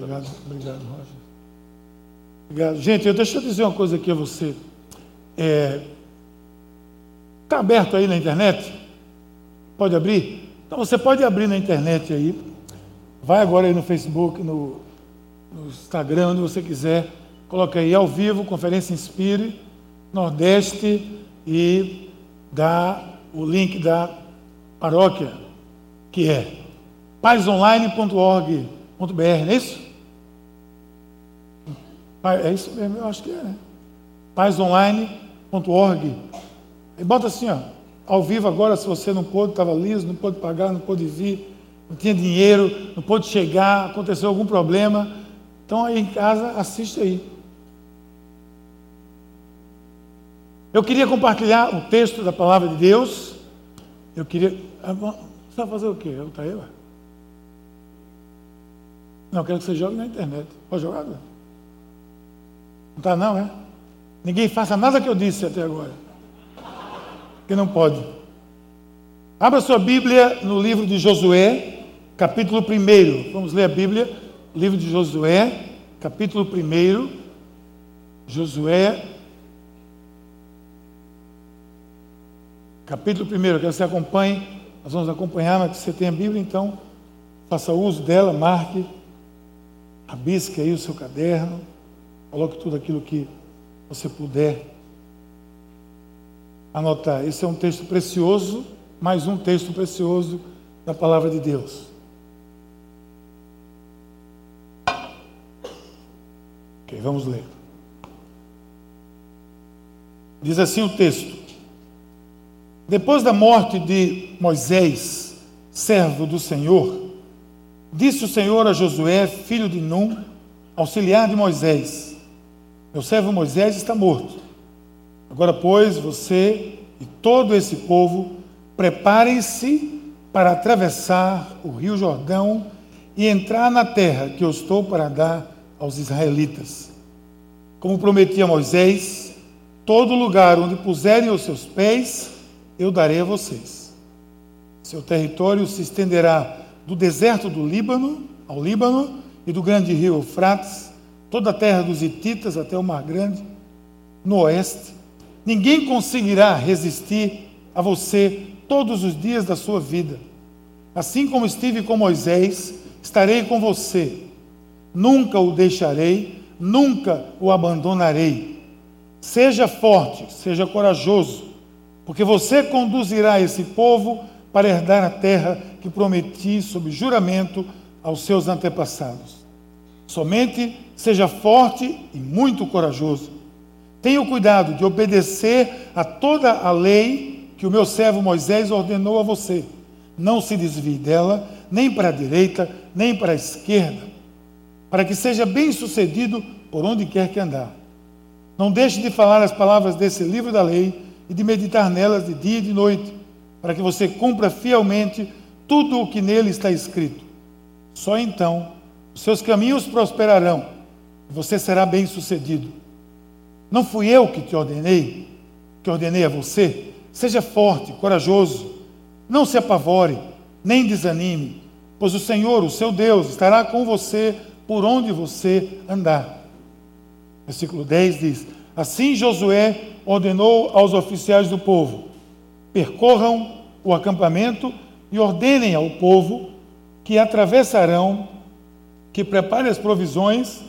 Obrigado, obrigado, Roger. Obrigado. Gente, eu, deixa eu dizer uma coisa aqui a você. Está é, tá aberto aí na internet? Pode abrir? Então você pode abrir na internet aí. Vai agora aí no Facebook, no, no Instagram, onde você quiser. Coloca aí ao vivo, Conferência Inspire, Nordeste e dá o link da paróquia, que é paisonline.org.br, não é isso? É isso mesmo, eu acho que é, né? paisonline.org. E bota assim, ó, ao vivo agora, se você não pôde, estava liso, não pôde pagar, não pôde vir, não tinha dinheiro, não pôde chegar, aconteceu algum problema. Então aí em casa, assiste aí. Eu queria compartilhar o texto da palavra de Deus. Eu queria. Ah, você vai fazer o quê? Eu tá aí, ué? Não, quero que você jogue na internet. Pode jogar? Não está não, é? Ninguém faça nada que eu disse até agora. Que não pode. Abra sua Bíblia no livro de Josué, capítulo 1. Vamos ler a Bíblia, livro de Josué, capítulo 1. Josué, capítulo 1. Eu quero que você acompanhe, nós vamos acompanhar, mas que você tenha a Bíblia, então faça uso dela, marque, rabisque aí o seu caderno, coloque tudo aquilo que você puder anotar. Esse é um texto precioso, mais um texto precioso da palavra de Deus. Ok, vamos ler. Diz assim o texto: Depois da morte de Moisés, servo do Senhor, disse o Senhor a Josué, filho de Num, auxiliar de Moisés: Meu servo Moisés está morto. Agora, pois, você e todo esse povo preparem-se para atravessar o rio Jordão e entrar na terra que eu estou para dar aos israelitas. Como prometi a Moisés, todo lugar onde puserem os seus pés, eu darei a vocês. Seu território se estenderá do deserto do Líbano ao Líbano e do grande rio Eufrates, toda a terra dos Hititas até o Mar Grande, no oeste. Ninguém conseguirá resistir a você todos os dias da sua vida. Assim como estive com Moisés, estarei com você. Nunca o deixarei, nunca o abandonarei. Seja forte, seja corajoso, porque você conduzirá esse povo para herdar a terra que prometi sob juramento aos seus antepassados. Somente seja forte e muito corajoso. Tenha o cuidado de obedecer a toda a lei que o meu servo Moisés ordenou a você. Não se desvie dela, nem para a direita, nem para a esquerda, para que seja bem sucedido por onde quer que andar. Não deixe de falar as palavras desse livro da lei e de meditar nelas de dia e de noite, para que você cumpra fielmente tudo o que nele está escrito. Só então os seus caminhos prosperarão você será bem sucedido. Não fui eu que te ordenei, que ordenei a você? Seja forte, corajoso, não se apavore, nem desanime, pois o Senhor, o seu Deus, estará com você por onde você andar. Versículo 10 diz: Assim Josué ordenou aos oficiais do povo: percorram o acampamento e ordenem ao povo que atravessarão, que prepare as provisões,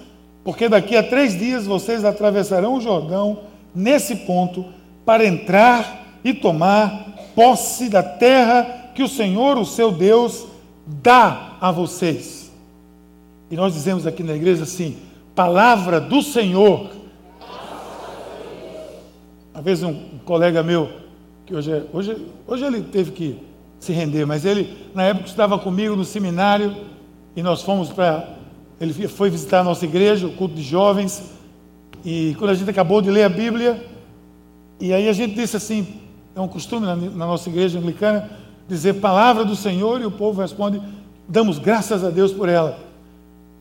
porque daqui a três dias vocês atravessarão o Jordão nesse ponto para entrar e tomar posse da terra que o Senhor, o seu Deus, dá a vocês. E nós dizemos aqui na igreja assim: palavra do Senhor. Uma vez um, colega meu, que hoje, é, hoje, hoje ele teve que se render, mas ele, na época, estava comigo no seminário e nós fomos para. Ele foi visitar a nossa igreja, o culto de jovens, e quando a gente acabou de ler a Bíblia, e aí a gente disse assim: é um costume na, na nossa igreja anglicana dizer palavra do Senhor e o povo responde: damos graças a Deus por ela.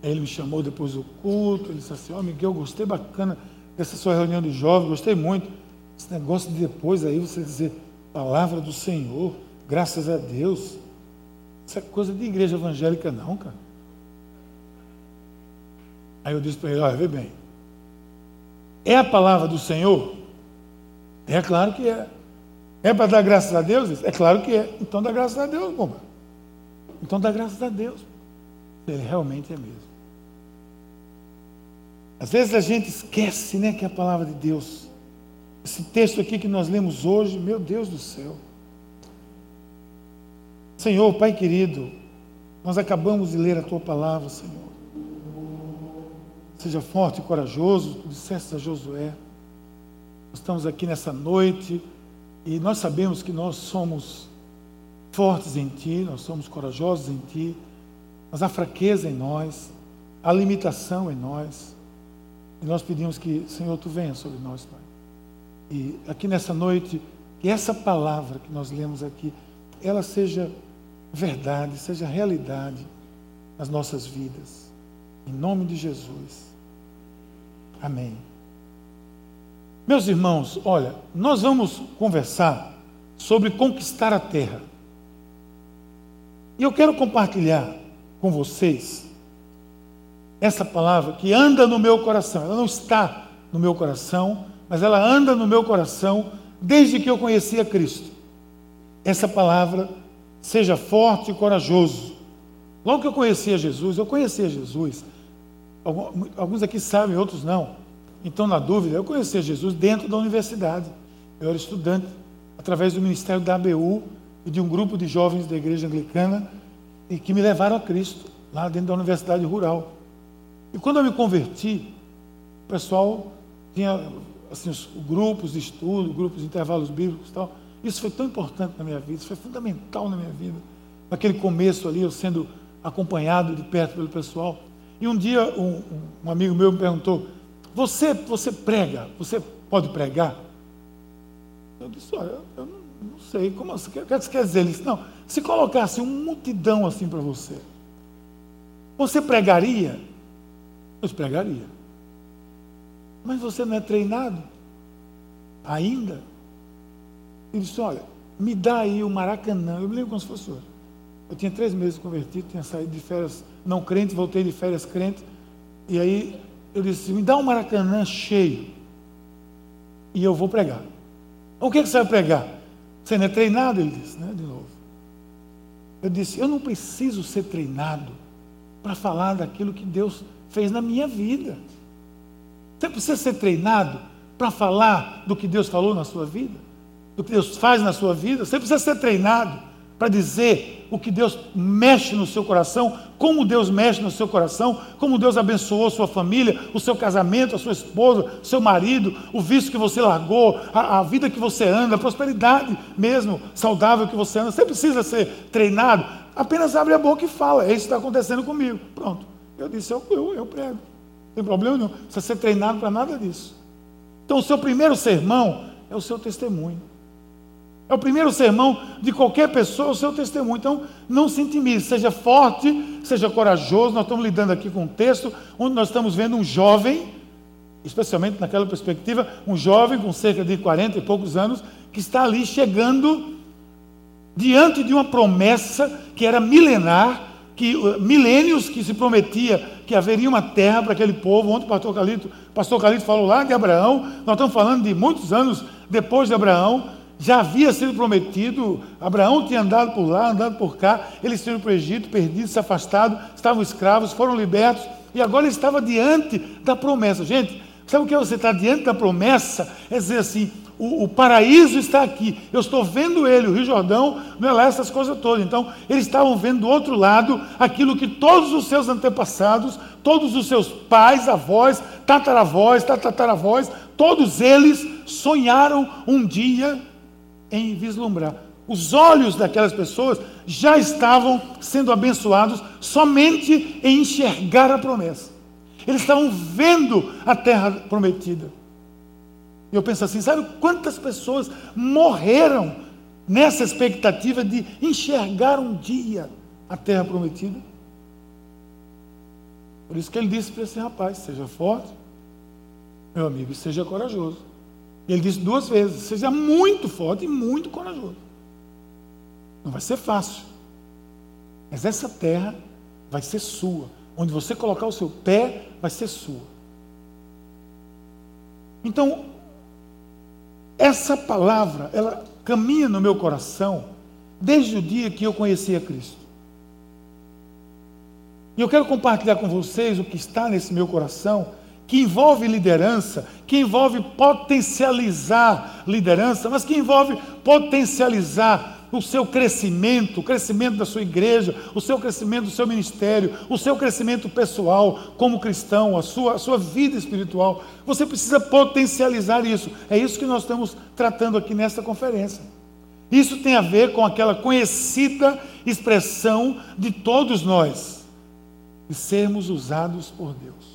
Aí ele me chamou depois do culto, ele disse assim: Ó, oh, Miguel, gostei bacana dessa sua reunião de jovens, gostei muito. Esse negócio de depois aí você dizer palavra do Senhor. Graças a Deus. Isso é coisa de igreja evangélica, não, cara. Aí eu disse para ele: olha, vê bem. É a palavra do Senhor? É claro que é. É para dar graças a Deus? É claro que é. Então dá graças a Deus, bomba. Então dá graças a Deus. Ele realmente é mesmo. Às vezes a gente esquece né, que é a palavra de Deus. Esse texto aqui que nós lemos hoje, meu Deus do céu. Senhor, Pai querido, nós acabamos de ler a tua palavra, Senhor. Seja forte e corajoso, tu disseste a Josué. Estamos aqui nessa noite e nós sabemos que nós somos fortes em Ti, nós somos corajosos em Ti, mas há fraqueza em nós, há limitação em nós. E nós pedimos que, Senhor, Tu venha sobre nós, Pai. E aqui nessa noite, que essa palavra que nós lemos aqui, ela seja verdade, seja realidade nas nossas vidas. Em nome de Jesus. Amém. Meus irmãos, olha, nós vamos conversar sobre conquistar a terra. E eu quero compartilhar com vocês essa palavra que anda no meu coração. Ela não está no meu coração, mas ela anda no meu coração desde que eu conheci a Cristo. Essa palavra Seja forte e corajoso. Logo que eu conhecia Jesus, eu conhecia Jesus. Alguns aqui sabem, outros não. Então, na dúvida, eu conhecia Jesus dentro da universidade. Eu era estudante, através do ministério da ABU e de um grupo de jovens da igreja anglicana, e que me levaram a Cristo, lá dentro da universidade rural. E quando eu me converti, o pessoal tinha assim, os grupos de estudo, grupos de intervalos bíblicos e tal. Isso foi tão importante na minha vida, isso foi fundamental na minha vida. Naquele começo ali, eu sendo acompanhado de perto pelo pessoal. E um dia um, um amigo meu me perguntou: Você, você prega? Você pode pregar? Eu disse: Olha, eu não, não sei. Como assim? O que você quer dizer? Ele disse: Não, se colocasse uma multidão assim para você, você pregaria? Eu disse, pregaria. Mas você não é treinado ainda? Ele disse, olha, me dá aí o Maracanã. Eu me lembro como se fosse hoje. Eu tinha três meses convertido, tinha saído de férias não crente, voltei de férias crente. E aí eu disse, me dá um Maracanã cheio. E eu vou pregar. O que, que você vai pregar? Você não é treinado? Ele disse, né? De novo. Eu disse, eu não preciso ser treinado para falar daquilo que Deus fez na minha vida. Você precisa ser treinado para falar do que Deus falou na sua vida? do que Deus faz na sua vida, você precisa ser treinado para dizer o que Deus mexe no seu coração, como Deus mexe no seu coração, como Deus abençoou sua família, o seu casamento, a sua esposa, o seu marido, o vício que você largou, a, a vida que você anda, a prosperidade mesmo saudável que você anda. Você precisa ser treinado. Apenas abre a boca e fala: é isso que está acontecendo comigo. Pronto. Eu disse: eu, eu, eu prego. Não tem problema nenhum. Não precisa ser treinado para nada disso. Então, o seu primeiro sermão é o seu testemunho. É o primeiro sermão de qualquer pessoa, o seu testemunho. Então, não se intimide, seja forte, seja corajoso. Nós estamos lidando aqui com um texto onde nós estamos vendo um jovem, especialmente naquela perspectiva, um jovem com cerca de 40 e poucos anos, que está ali chegando diante de uma promessa que era milenar, que uh, milênios que se prometia que haveria uma terra para aquele povo. Ontem o pastor Calito, pastor Calito falou lá de Abraão, nós estamos falando de muitos anos depois de Abraão já havia sido prometido, Abraão tinha andado por lá, andado por cá, eles tinham para o Egito, perdidos, afastados, estavam escravos, foram libertos, e agora ele estava diante da promessa. Gente, sabe o que é você estar diante da promessa? É dizer assim, o, o, paraíso está aqui, eu estou vendo ele, o Rio Jordão, não é lá essas coisas todas. Então, eles estavam vendo do outro lado aquilo que todos os seus antepassados, todos os seus pais, avós, tataravós, tataravós, todos eles sonharam um dia em vislumbrar. Os olhos daquelas pessoas já estavam sendo abençoados somente em enxergar a promessa. Eles estavam vendo a terra prometida. E eu penso assim: sabe quantas pessoas morreram nessa expectativa de enxergar um dia a terra prometida? Por isso que ele disse para esse rapaz: seja forte, meu amigo, seja corajoso. Ele disse duas vezes: seja muito forte e muito corajoso. Não vai ser fácil. Mas essa terra vai ser sua, Onde você colocar o seu pé, vai ser sua. Então, essa palavra, ela caminha no meu coração desde o dia que eu conheci a Cristo. E eu quero compartilhar com vocês o que está nesse meu coração, que envolve liderança, que envolve potencializar liderança, mas que envolve potencializar o seu crescimento, o crescimento da sua igreja, o seu crescimento do seu ministério, o seu crescimento pessoal como cristão, a sua, a sua vida espiritual. Você precisa potencializar isso. É isso que nós estamos tratando aqui nesta conferência. Isso tem a ver com aquela conhecida expressão de todos nós, de sermos usados por Deus.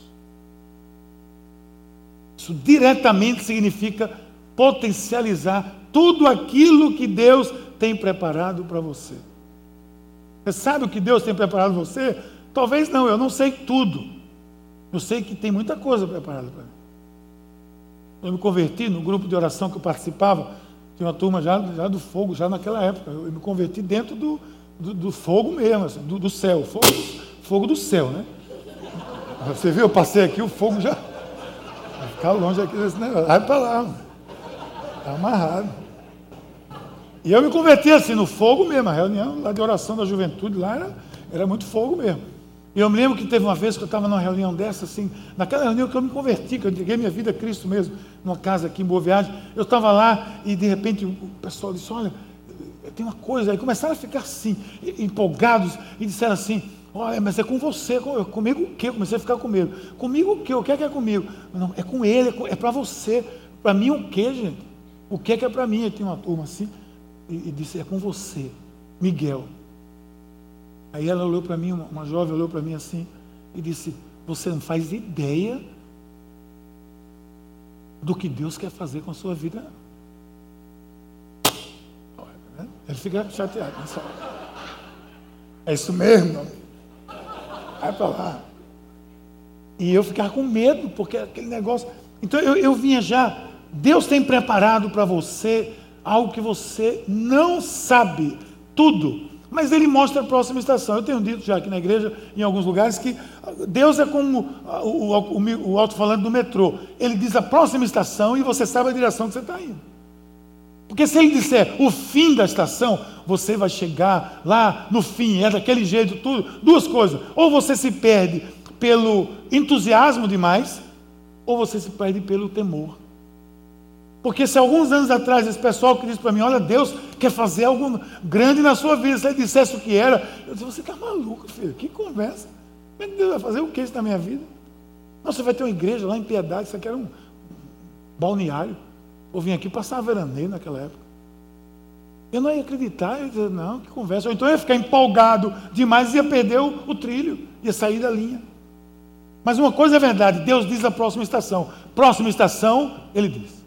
Isso diretamente significa potencializar tudo aquilo que Deus tem preparado para você. Você sabe o que Deus tem preparado para você? Talvez não, eu não sei tudo. Eu sei que tem muita coisa preparada para mim. Eu me converti no grupo de oração que eu participava, tinha uma turma já, já do fogo, já naquela época. Eu me converti dentro do, do, do fogo mesmo, assim, do, do, céu, fogo, fogo do céu, né? Você viu, eu passei aqui, o fogo já. Ficar longe aqui desse negócio. Vai para lá, está amarrado. E eu me converti assim, no fogo mesmo, a reunião lá de oração da juventude, lá era, era muito fogo mesmo. E eu me lembro que teve uma vez que eu estava numa reunião dessa, assim, naquela reunião que eu me converti, que eu entreguei minha vida a Cristo mesmo, numa casa aqui em Boa Viagem. Eu estava lá e de repente o pessoal disse: Olha, tem uma coisa. Aí começaram a ficar assim, empolgados, e disseram assim: Olha, mas é com você, comigo o quê? Eu comecei a ficar com medo. Comigo o quê? O que é que é comigo? Não, é com ele, é, é para você. Para mim o quê, gente? O que é que é para mim? Eu tinha uma turma assim e, e disse: É com você, Miguel. Aí ela olhou para mim, uma, uma jovem olhou para mim assim e disse: Você não faz ideia do que Deus quer fazer com a sua vida. Né? Ele fica chateado. É isso mesmo. Vai para lá. E eu ficava com medo, porque aquele negócio. Então eu, eu vinha já. Deus tem preparado para você algo que você não sabe tudo, mas ele mostra a próxima estação. Eu tenho dito já aqui na igreja, em alguns lugares, que Deus é como o, o, o alto-falante do metrô. Ele diz a próxima estação e você sabe a direção que você está indo. Porque se ele disser o fim da estação, você vai chegar lá no fim, é daquele jeito, tudo. Duas coisas. Ou você se perde pelo entusiasmo demais, ou você se perde pelo temor. Porque se alguns anos atrás esse pessoal que disse para mim, olha, Deus quer fazer algo grande na sua vida, se ele dissesse o que era, eu disse, você está maluco, filho, que conversa. Como é que Deus vai fazer o que isso na minha vida? Você vai ter uma igreja lá em Piedade, isso aqui era um balneário. Eu vim aqui passar veraneio naquela época. Eu não ia acreditar, eu ia dizer, não, que conversa. Ou então eu ia ficar empolgado demais e ia perder o, o trilho, ia sair da linha. Mas uma coisa é verdade, Deus diz a próxima estação. Próxima estação, Ele diz.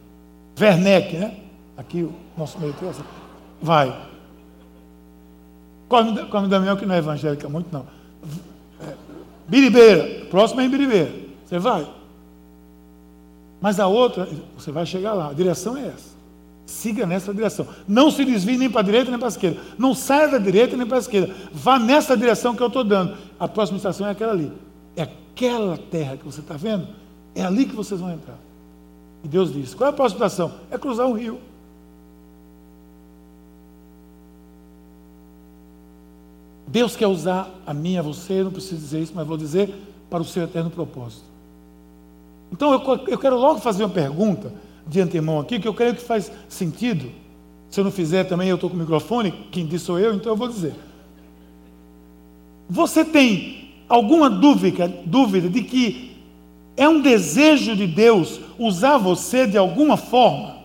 Werneck, né? Aqui o nosso meio assim. vai. Come, come Damião, que não é evangélica muito, não. É, Biribeira, próximo é em Biribeira. Você vai. Mas a outra, você vai chegar lá. A direção é essa. Siga nessa direção. Não se desvie nem para a direita nem para a esquerda. Não saia da direita nem para a esquerda. Vá nessa direção que eu estou dando. A próxima estação é aquela ali. É aquela terra que você está vendo. É ali que vocês vão entrar. E Deus diz: qual é a próxima estação? É cruzar um rio. Deus quer usar a mim, a você, não preciso dizer isso, mas vou dizer para o seu eterno propósito. Então eu, eu quero logo fazer uma pergunta de antemão aqui, que eu creio que faz sentido. Se eu não fizer também, eu estou com o microfone, quem disse sou eu, então eu vou dizer. Você tem alguma dúvida, dúvida de que é um desejo de Deus usar você de alguma forma?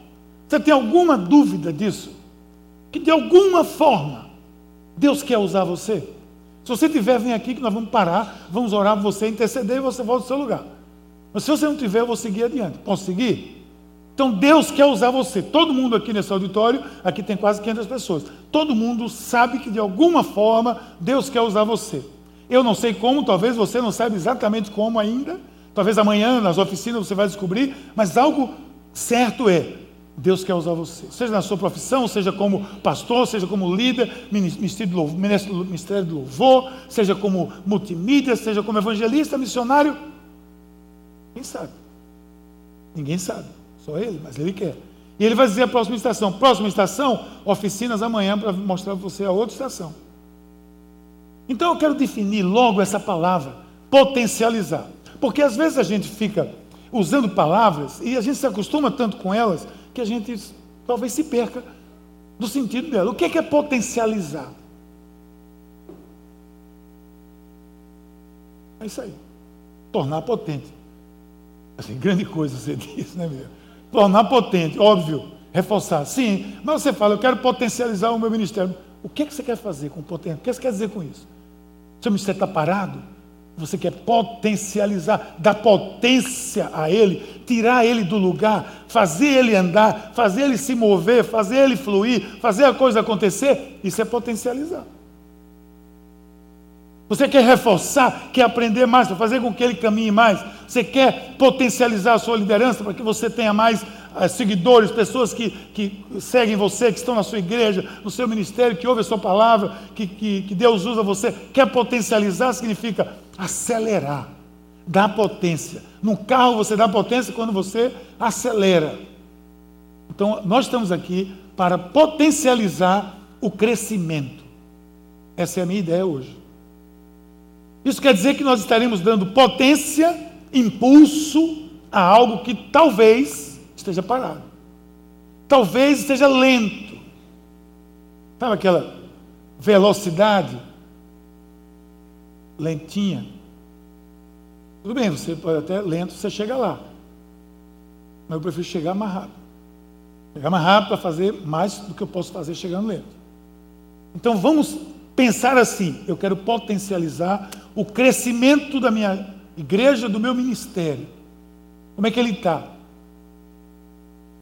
Você tem alguma dúvida disso? Que de alguma forma Deus quer usar você? Se você tiver, vem aqui que nós vamos parar, vamos orar por você, interceder e você volta ao seu lugar. Mas se você não tiver, eu vou seguir adiante. Posso seguir? Então Deus quer usar você. Todo mundo aqui nesse auditório, aqui tem quase 500 pessoas. Todo mundo sabe que de alguma forma Deus quer usar você. Eu não sei como, talvez você não saiba exatamente como ainda, Talvez amanhã nas oficinas você vai descobrir, mas algo certo é: Deus quer usar você. Seja na sua profissão, seja como pastor, seja como líder, ministério de louvor, seja como multimídia, seja como evangelista, missionário. Quem sabe? Ninguém sabe. Só ele, mas ele quer. E ele vai dizer a próxima estação. Próxima estação, oficinas amanhã para mostrar para você a outra estação. Então eu quero definir logo essa palavra, potencializar. Porque às vezes a gente fica usando palavras e a gente se acostuma tanto com elas que a gente talvez se perca do sentido dela. O que é, é potencializar? É isso aí. Tornar potente. Assim, grande coisa você disse, né, meu? Tornar potente, óbvio, reforçar. Sim, mas você fala, eu quero potencializar o meu ministério. O que, é que você quer fazer com potência? O que você quer dizer com isso? Seu ministério está parado? Você quer potencializar, dar potência a ele, tirar ele do lugar, fazer ele andar, fazer ele se mover, fazer ele fluir, fazer a coisa acontecer. Isso é potencializar. Você quer reforçar, quer aprender mais, fazer com que ele caminhe mais. Você quer potencializar a sua liderança para que você tenha mais uh, seguidores, pessoas que, que seguem você, que estão na sua igreja, no seu ministério, que ouvem a sua palavra, que, que, que Deus usa você. Quer potencializar significa acelerar, dar potência. No carro você dá potência quando você acelera. Então, nós estamos aqui para potencializar o crescimento. Essa é a minha ideia hoje. Isso quer dizer que nós estaremos dando potência, impulso a algo que talvez esteja parado. Talvez esteja lento. Sabe aquela velocidade lentinha? Tudo bem, você pode até lento, você chega lá. Mas eu prefiro chegar mais rápido. Chegar mais rápido para fazer mais do que eu posso fazer chegando lento. Então vamos pensar assim: eu quero potencializar o crescimento da minha igreja, do meu ministério. Como é que ele está?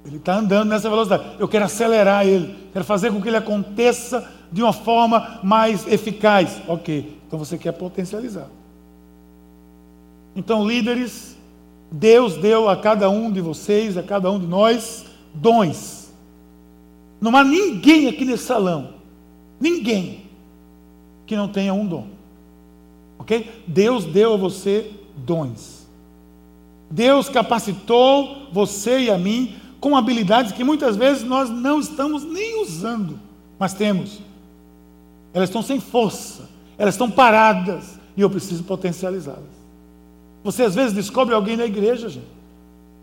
Ele está andando nessa velocidade. Eu quero acelerar ele, quero fazer com que ele aconteça de uma forma mais eficaz. Ok, então você quer potencializar. Então, líderes, Deus deu a cada um de vocês, a cada um de nós, dons. Não há ninguém aqui nesse salão, ninguém, que não tenha um dom. Ok? Deus deu a você dons. Deus capacitou você e a mim com habilidades que muitas vezes nós não estamos nem usando, mas temos. Elas estão sem força, elas estão paradas e eu preciso potencializá-las. Você às vezes descobre alguém na igreja, gente.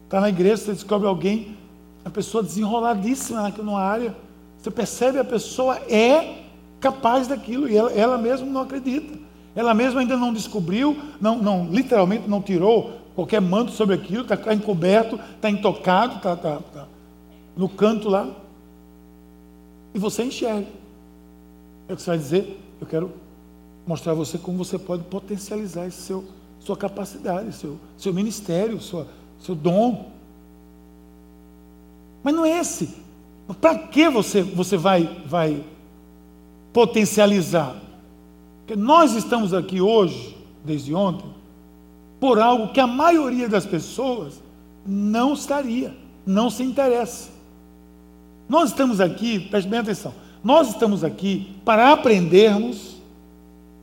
Está na igreja, você descobre alguém, a pessoa desenroladíssima numa área. Você percebe a pessoa é capaz daquilo e ela, ela mesma não acredita. Ela mesma ainda não descobriu, não, não literalmente não tirou qualquer manto sobre aquilo, está encoberto, está intocado, está tá, tá no canto lá. E você enxerga. É o que você vai dizer, eu quero mostrar a você como você pode potencializar esse seu, sua capacidade, seu, seu ministério, sua, seu dom. Mas não é esse. Para que você, você vai, vai potencializar? Porque nós estamos aqui hoje, desde ontem, por algo que a maioria das pessoas não estaria, não se interessa. Nós estamos aqui, preste bem atenção, nós estamos aqui para aprendermos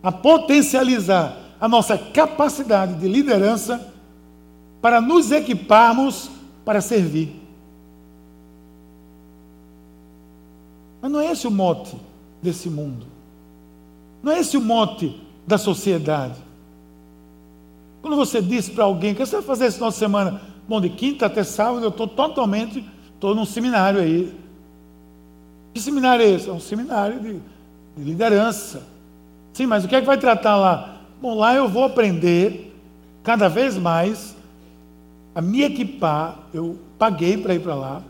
a potencializar a nossa capacidade de liderança para nos equiparmos para servir. Mas não é esse o mote desse mundo. Não é esse o mote da sociedade. Quando você diz para alguém, o que você vai fazer esse final de semana? Bom, de quinta até sábado eu estou totalmente, estou num seminário aí. Que seminário é esse? É um seminário de, de liderança. Sim, mas o que é que vai tratar lá? Bom, lá eu vou aprender cada vez mais a me equipar. Eu paguei para ir para lá.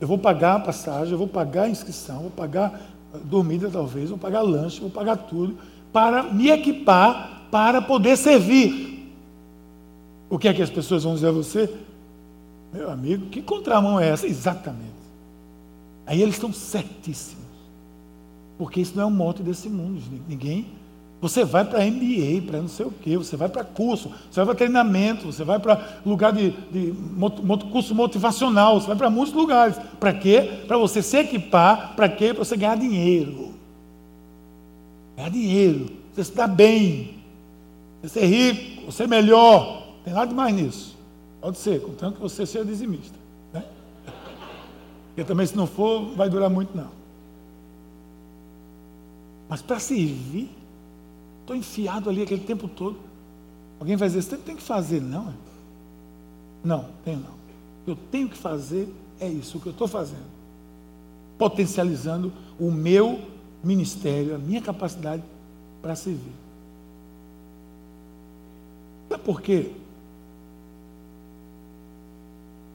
Eu vou pagar a passagem, eu vou pagar a inscrição, vou pagar dormida talvez, vou pagar lanche, vou pagar tudo, para me equipar para poder servir. O que é que as pessoas vão dizer a você? Meu amigo, que contramão é essa? Exatamente. Aí eles estão certíssimos. Porque isso não é um mote desse mundo. Ninguém Você vai para MBA, para não sei o quê, você vai para curso, você vai para treinamento, você vai para lugar de, de curso motivacional, você vai para muitos lugares. Para quê? Para você se equipar, para quê? Para você ganhar dinheiro. Ganhar dinheiro, você se dar bem, você ser rico, você ser melhor. Não tem nada de mais nisso. Pode ser, contanto que você seja dizimista. Né? Porque também se não for, vai durar muito não. Mas para servir, Estou enfiado ali aquele tempo todo. Alguém vai dizer, você tem que fazer, não? É? Não, tenho não. Eu tenho que fazer é isso, o que eu estou fazendo. Potencializando o meu ministério, a minha capacidade para servir. Sabe por quê?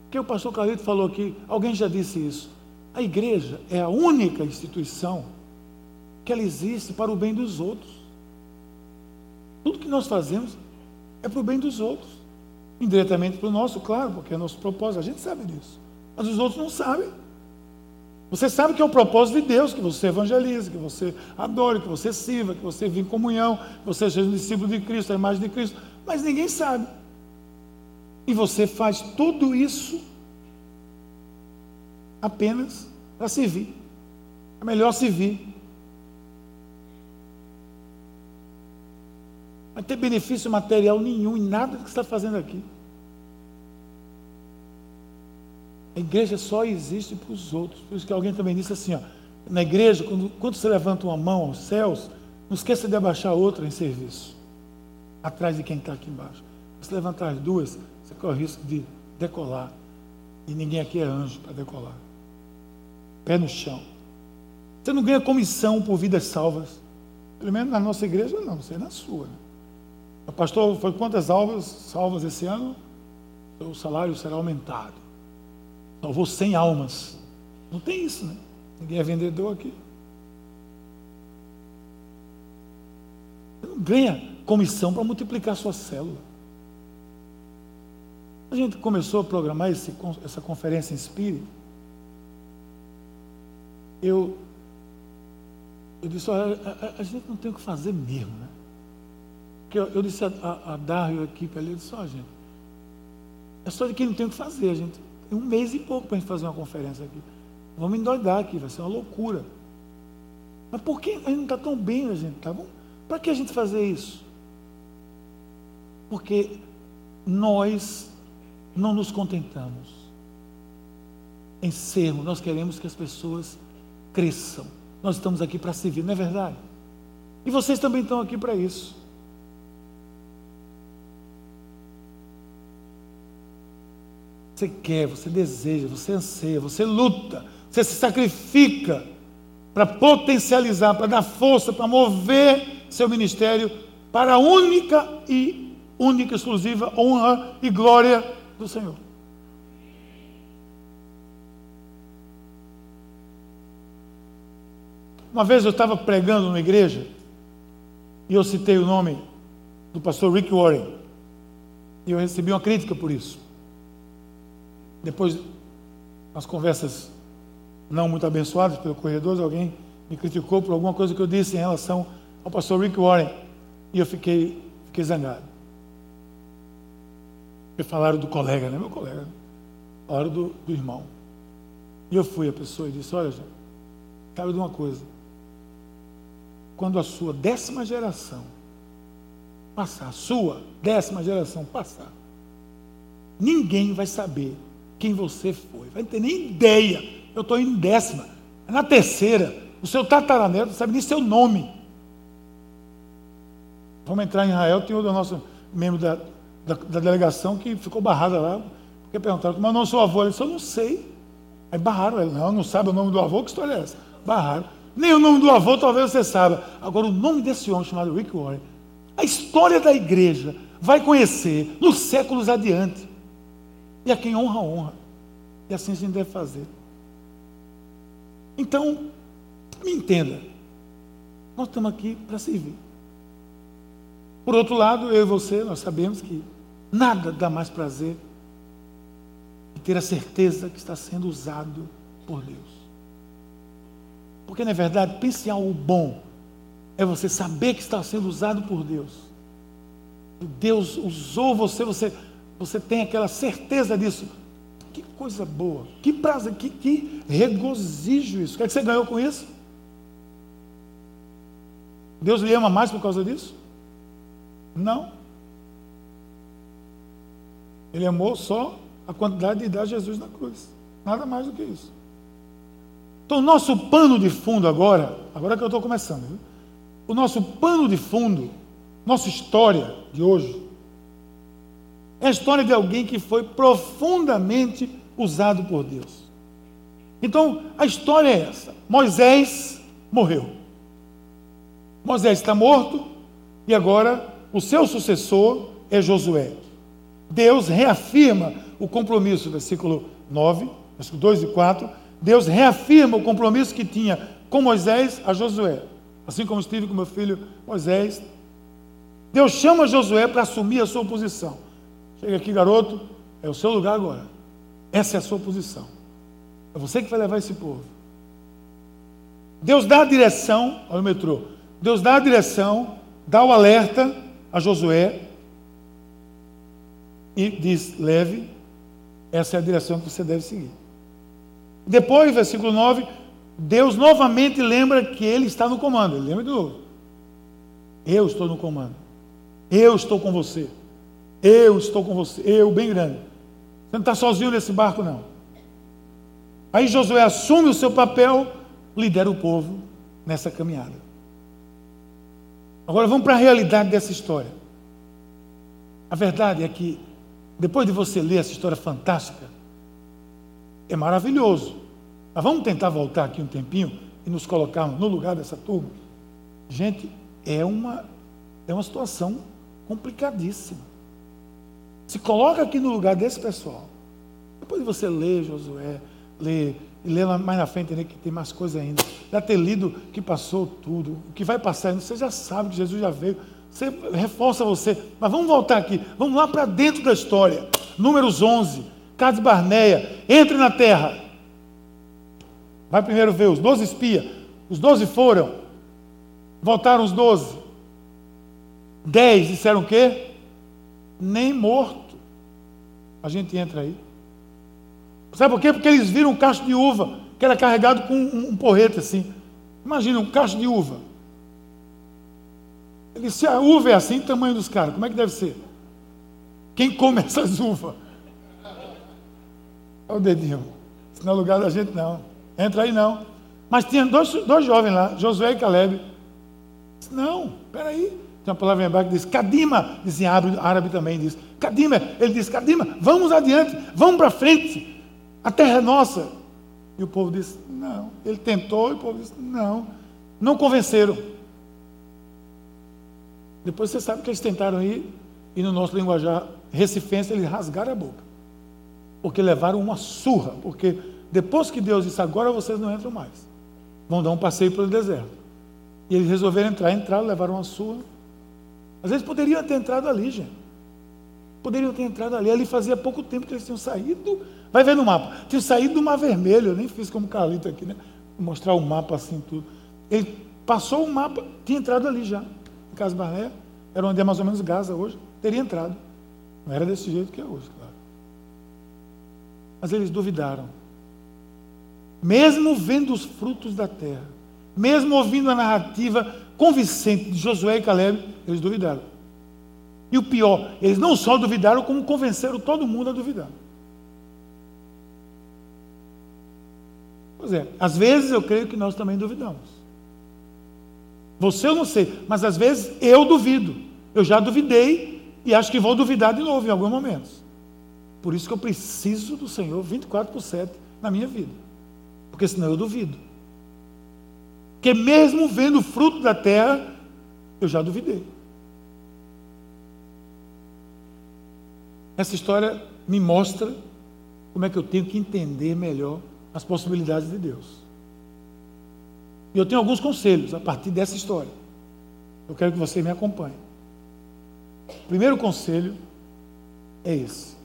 Porque o pastor Carlito falou aqui, alguém já disse isso. A igreja é a única instituição que ela existe para o bem dos outros. Tudo que nós fazemos é para o bem dos outros. Indiretamente para o nosso, claro, porque é nosso propósito, a gente sabe disso. Mas os outros não sabem. Você sabe que é o propósito de Deus, que você evangelize, que você adore, que você sirva, que você viva em comunhão, que você seja um discípulo de Cristo, a imagem de Cristo. Mas ninguém sabe. E você faz tudo isso apenas para servir. É melhor servir vai ter benefício material nenhum em nada do que está fazendo aqui. A igreja só existe para os outros. Por isso que alguém também disse assim, ó, na igreja, quando, quando você levanta uma mão aos céus, não esqueça de abaixar outra em serviço. Atrás de quem está aqui embaixo. Se levantar as duas, você corre o risco de decolar. E ninguém aqui é anjo para decolar. Pé no chão. Você não ganha comissão por vidas salvas. Pelo menos na nossa igreja, não. Você é na sua. Né? Pastor, foi quantas almas salvas esse ano? O salário será aumentado. Salvou 100 almas. Não tem isso, né? Ninguém é vendedor aqui. Você não ganha comissão para multiplicar sua célula. A gente começou a programar esse, essa conferência em espírito. Eu, eu disse, olha, a, a, a gente não tem o que fazer mesmo, né? Que eu, eu disse a, a, a Dario, a equipe ali, eu disse, ó, oh, gente, é só de quem não tem o que fazer, gente. Tem um mês e pouco para a gente fazer uma conferência aqui. Vamos endoidar aqui, vai ser uma loucura. Mas por que a gente não está tão bem, a gente? Tá bom? Para que a gente fazer isso? Porque nós não nos contentamos em sermos, nós queremos que as pessoas cresçam. Nós estamos aqui para servir, não é verdade? E vocês também estão aqui para isso. Você quer, você deseja, você anseia, você luta, você se sacrifica para potencializar, para dar força, para mover seu ministério para a única e única exclusiva honra e glória do Senhor. Uma vez eu estava pregando numa igreja e eu citei o nome do pastor Rick Warren. E eu recebi uma crítica por isso. Depois, nas conversas não muito abençoadas pelo corredor, alguém me criticou por alguma coisa que eu disse em relação ao pastor Rick Warren. E eu fiquei, fiquei zangado. Porque falaram do colega, né? Meu colega. Falaram do, do irmão. E eu fui a pessoa e disse: Olha, gente, sabe de uma coisa. Quando a sua décima geração passar, a sua décima geração passar, ninguém vai saber quem você foi. Vai ter nem ideia. Eu estou em décima. Na terceira, o seu tataraneto não sabe nem seu nome. Vamos entrar em Israel, tem outro nosso membro da, da, da, delegação que ficou barrado lá, porque perguntaram, como é o nome do seu avô? Ele disse, eu não sei. Aí barraram ele, não, não sabe o nome do avô, que história é essa? Barraram. Nem o nome do avô talvez você saiba. Agora, o nome desse homem chamado Rick Warren, a história da igreja vai conhecer nos séculos adiante. E a quem honra, honra. E assim a gente deve fazer. Então, me entenda. Nós estamos aqui para servir. Por outro lado, eu e você, nós sabemos que nada dá mais prazer que ter a certeza que está sendo usado por Deus. Porque, na verdade, pense em algo bom é você saber que está sendo usado por Deus. Deus usou você, você, você tem aquela certeza disso. Que coisa boa, que prazer, que, que regozijo isso. O que, é que você ganhou com isso? Deus lhe ama mais por causa disso? Não. Ele amou só a quantidade de dar Jesus na cruz. Nada mais do que isso. Então, o nosso pano de fundo agora, agora que eu estou começando, viu? o nosso pano de fundo, nossa história de hoje, é a história de alguém que foi profundamente usado por Deus. Então, a história é essa: Moisés morreu. Moisés está morto e agora o seu sucessor é Josué. Deus reafirma o compromisso, versículo 9, versículo 2 e 4. Deus reafirma o compromisso que tinha com Moisés a Josué, assim como estive com meu filho Moisés. Deus chama Josué para assumir a sua posição. Chega aqui, garoto, é o seu lugar agora. Essa é a sua posição. É você que vai levar esse povo. Deus dá a direção ao metrô. Deus dá a direção, dá o alerta a Josué e diz: leve, essa é a direção que você deve seguir. Depois, versículo 9, Deus novamente lembra que ele está no comando. Ele lembra de novo. Eu estou no comando. Eu estou com você. Eu estou com você. Eu, bem grande. Você não está sozinho nesse barco, não. Aí Josué assume o seu papel, lidera o povo nessa caminhada. Agora vamos para a realidade dessa história. A verdade é que, depois de você ler essa história fantástica, é maravilhoso. Mas vamos tentar voltar aqui um tempinho e nos colocarmos no lugar dessa turma. Gente, é uma, é uma situação complicadíssima. Se coloca aqui no lugar desse pessoal. Depois de você ler Josué, ler e ler mais na frente, né, que tem mais coisa ainda. Já ter lido que passou tudo, o que vai passar ainda, você já sabe que Jesus já veio. Você reforça você. Mas vamos voltar aqui, vamos lá para dentro da história. Números 11, Cades Barneia, entre na terra. Vai primeiro ver os 12 espias. Os 12 foram. Voltaram os 12. 10 disseram o quê? Nem morto. A gente entra aí. Sabe por quê? Porque eles viram um cacho de uva que era carregado com um, um porrete assim. Imagina um cacho de uva. Ele se a uva é assim, o tamanho dos caras, como é que deve ser? Quem come essas uvas? Olha o dedinho. Isso não é lugar da gente, não. Entra aí, não. Mas tinha dois, dois jovens lá, Josué e Caleb. Disse, não, peraí. Tem uma palavra em hebraico que diz Kadima, diz em árabe, árabe também, diz Kadima. Ele diz Kadima, vamos adiante, vamos para frente. A terra é nossa. E o povo disse: Não. Ele tentou e o povo disse: Não. Não convenceram. Depois você sabe que eles tentaram ir, e no nosso linguajar recifense, eles rasgaram a boca. Porque levaram uma surra. Porque depois que Deus disse: Agora vocês não entram mais. Vão dar um passeio pelo deserto. E eles resolveram entrar. Entraram, levaram uma surra. Às vezes poderiam ter entrado ali, gente. Poderiam ter entrado ali. Ali fazia pouco tempo que eles tinham saído Vai ver no mapa. Tinha saído do Mar Vermelho, eu nem fiz como Carlito aqui, né? Mostrar o mapa assim, tudo. Ele passou o mapa, tinha entrado ali já, em Casa era onde é mais ou menos Gaza hoje, teria entrado. Não era desse jeito que é hoje, claro. Mas eles duvidaram. Mesmo vendo os frutos da terra, mesmo ouvindo a narrativa convincente de Josué e Caleb, eles duvidaram. E o pior, eles não só duvidaram, como convenceram todo mundo a duvidar. Pois é, às vezes eu creio que nós também duvidamos. Você eu não sei, mas às vezes eu duvido. Eu já duvidei e acho que vou duvidar de novo em alguns momentos. Por isso que eu preciso do Senhor 24 por 7 na minha vida. Porque senão eu duvido. Porque mesmo vendo o fruto da terra, eu já duvidei. Essa história me mostra como é que eu tenho que entender melhor as possibilidades de Deus. E eu tenho alguns conselhos a partir dessa história. Eu quero que você me acompanhe. O primeiro conselho é esse.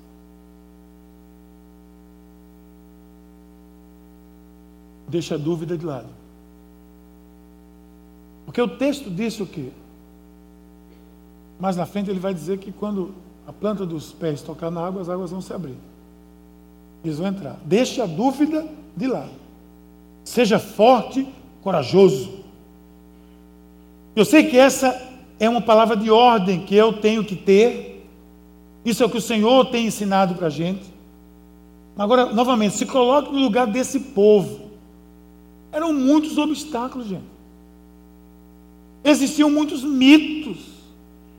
Deixa a dúvida de lado. Porque o texto disse o quê? Mais na frente ele vai dizer que quando a planta dos pés tocar na água, as águas vão se abrir. Eles vão entrar. Deixe a dúvida de lado. Seja forte, corajoso. Eu sei que essa é uma palavra de ordem que eu tenho que ter. Isso é o que o Senhor tem ensinado para a gente. Agora, novamente, se coloque no lugar desse povo. Eram muitos obstáculos, gente. Existiam muitos mitos,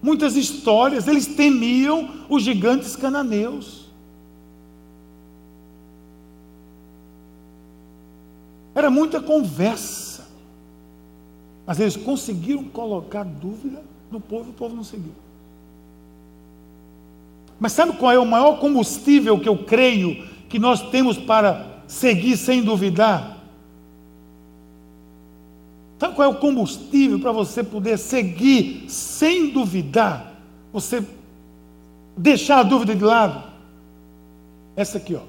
muitas histórias. Eles temiam os gigantes cananeus. Era muita conversa. Mas eles conseguiram colocar dúvida no povo o povo não seguiu. Mas sabe qual é o maior combustível que eu creio que nós temos para seguir sem duvidar? Sabe qual é o combustível para você poder seguir sem duvidar? Você deixar a dúvida de lado? Essa aqui, ó.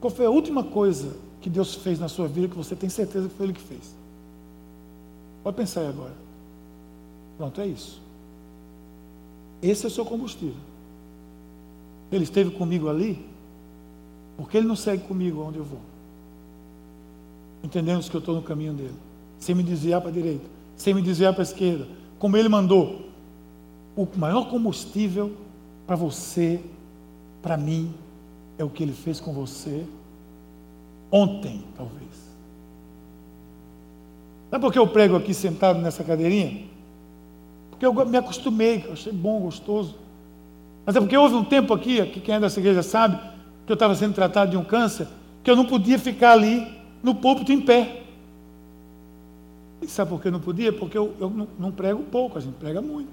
Qual foi a última coisa que Deus fez na sua vida que você tem certeza que foi Ele que fez? Pode pensar aí agora. Pronto, é isso. Esse é o seu combustível. Ele esteve comigo ali, porque ele não segue comigo onde eu vou. Entendemos que eu estou no caminho dele. Sem me desviar para a direita, sem me desviar para a esquerda. Como ele mandou. O maior combustível para você, para mim, é o que ele fez com você ontem, talvez. Sabe por que eu prego aqui sentado nessa cadeirinha? Porque eu me acostumei, eu achei bom, gostoso. Mas é porque houve um tempo aqui, aqui quem é dessa igreja sabe, que eu estava sendo tratado de um câncer, que eu não podia ficar ali no púlpito em pé. E sabe por que eu não podia? Porque eu, eu não, não, prego pouco, a gente prega muito.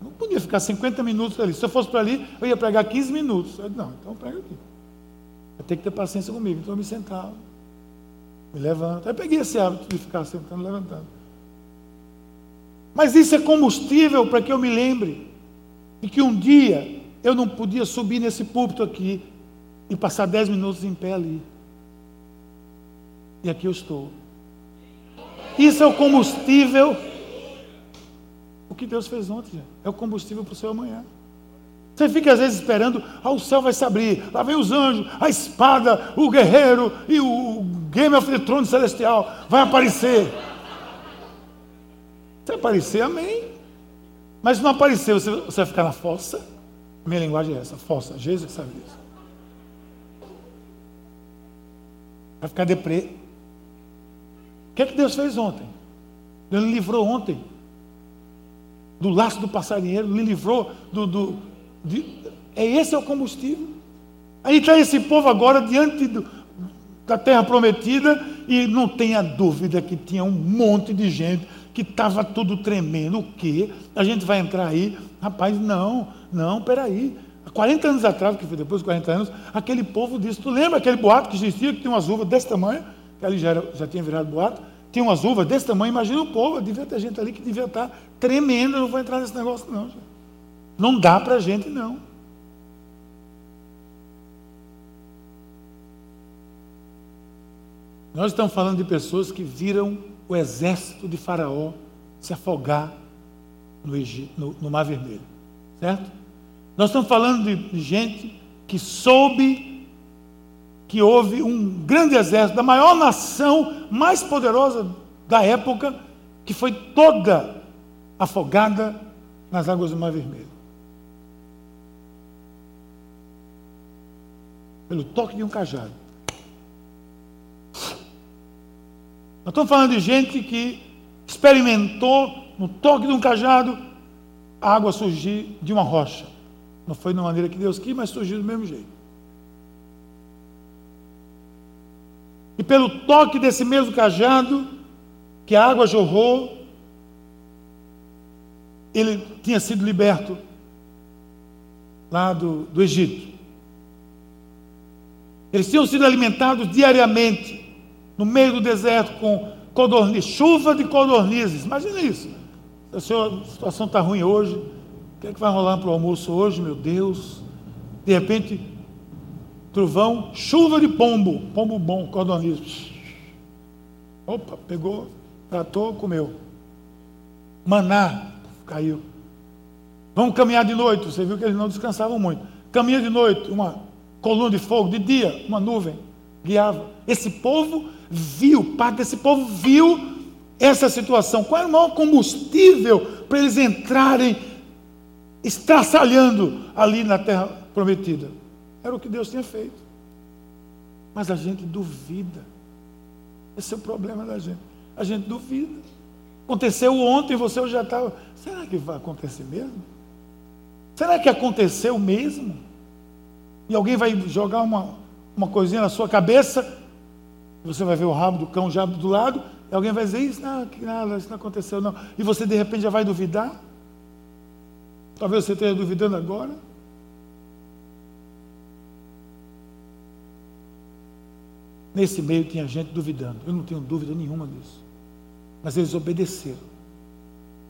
Eu não podia ficar 50 minutos ali. Se eu fosse para ali, eu ia pregar 15 minutos. Eu, não, então prega aqui. Vai ter que ter paciência comigo. Então eu me sentava, me levanto. Aí peguei esse hábito de ficar sentando levantando. Mas isso é combustível para que eu me lembre e que um dia eu não podia subir nesse púlpito aqui e passar dez minutos em pé ali. E aqui eu estou. Isso é o combustível. O que Deus fez ontem, é o combustível para o seu amanhã. Você fica às vezes esperando, ah, o céu vai se abrir, lá vem os anjos, a espada, o guerreiro e o Game of the Throne celestial vai aparecer. Se aparecer, amém. Mas se não aparecer, você, você vai ficar na fossa. Minha linguagem é essa, fossa. Jesus sabe disso. Vai ficar deprê. O que é que Deus fez ontem? Deus lhe livrou ontem do laço do passarinheiro, lhe livrou do. do de, é esse é o combustível. Aí está esse povo agora diante do, da terra prometida e não tenha dúvida que tinha um monte de gente que estava tudo tremendo. O quê? A gente vai entrar aí? Rapaz, não, não, peraí. Há 40 anos atrás, que foi depois de 40 anos, aquele povo disse, tu lembra aquele boato que existia, que tinha umas uvas desse tamanho, que ali já, era, já tinha virado boato, tinha umas uvas desse tamanho, imagina o povo, devia ter gente ali que devia estar tremendo, eu não vou entrar nesse negócio não. Não dá para a gente não. Nós estamos falando de pessoas que viram o exército de Faraó se afogar no, Egito, no, no Mar Vermelho. Certo? Nós estamos falando de gente que soube que houve um grande exército da maior nação mais poderosa da época, que foi toda afogada nas águas do Mar Vermelho. Pelo toque de um cajado. Nós estamos falando de gente que experimentou no toque de um cajado a água surgir de uma rocha. Não foi da maneira que Deus quis, mas surgiu do mesmo jeito. E pelo toque desse mesmo cajado, que a água jorrou, ele tinha sido liberto lá do, do Egito. Eles tinham sido alimentados diariamente no meio do deserto com codornizes, chuva de codornizes. Imagina isso. A, situação está ruim hoje. O que é que vai rolar para o almoço hoje, meu Deus? De repente, trovão, chuva de pombo, pombo bom, codornizes. Opa, pegou, tratou, comeu. Maná, caiu. Vamos caminhar de noite. Você viu que eles não descansavam muito. Caminha de noite, uma coluna de fogo. De dia, uma nuvem guiava. Esse povo viu, parte desse povo viu essa situação. Qual era o maior combustível para eles entrarem estraçalhando ali na terra prometida? Era o que Deus tinha feito. Mas a gente duvida. Esse é o problema da gente. A gente duvida. Aconteceu ontem, você já estava. Será que vai acontecer mesmo? Será que aconteceu mesmo? E alguém vai jogar uma, uma coisinha na sua cabeça, você vai ver o rabo do cão já do lado, e alguém vai dizer, isso não, que nada, isso não aconteceu não. E você de repente já vai duvidar? Talvez você esteja duvidando agora. Nesse meio tinha gente duvidando. Eu não tenho dúvida nenhuma disso. Mas eles obedeceram.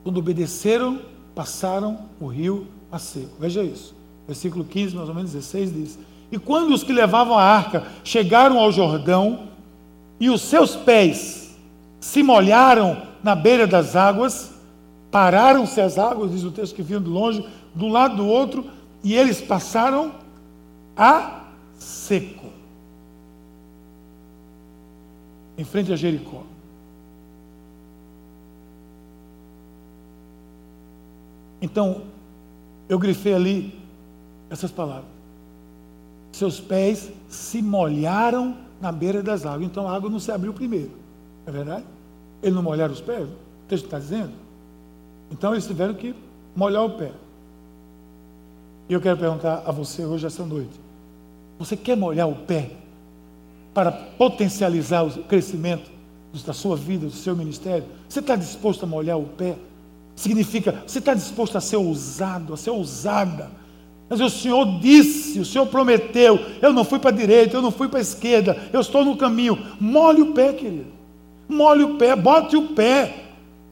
Quando obedeceram, passaram o rio a seco. Veja isso. Versículo 15, mais ou menos 16 diz: E quando os que levavam a arca chegaram ao Jordão, e os seus pés se molharam na beira das águas, pararam-se as águas, diz o texto que vinham de longe, um lado do outro, e eles passaram a seco. Em frente a Jericó. Então, eu grifei ali essas palavras. Seus pés se molharam na beira das águas. Então a água não se abriu primeiro. É verdade? Eles não molharam os pés? O texto está dizendo? Então eles tiveram que molhar o pé. E eu quero perguntar a você hoje, essa noite: você quer molhar o pé para potencializar o crescimento da sua vida, do seu ministério? Você está disposto a molhar o pé? Significa, você está disposto a ser ousado, a ser ousada. Mas o Senhor disse, o Senhor prometeu, eu não fui para a direita, eu não fui para a esquerda, eu estou no caminho. Molhe o pé, querido. Molhe o pé, bote o pé.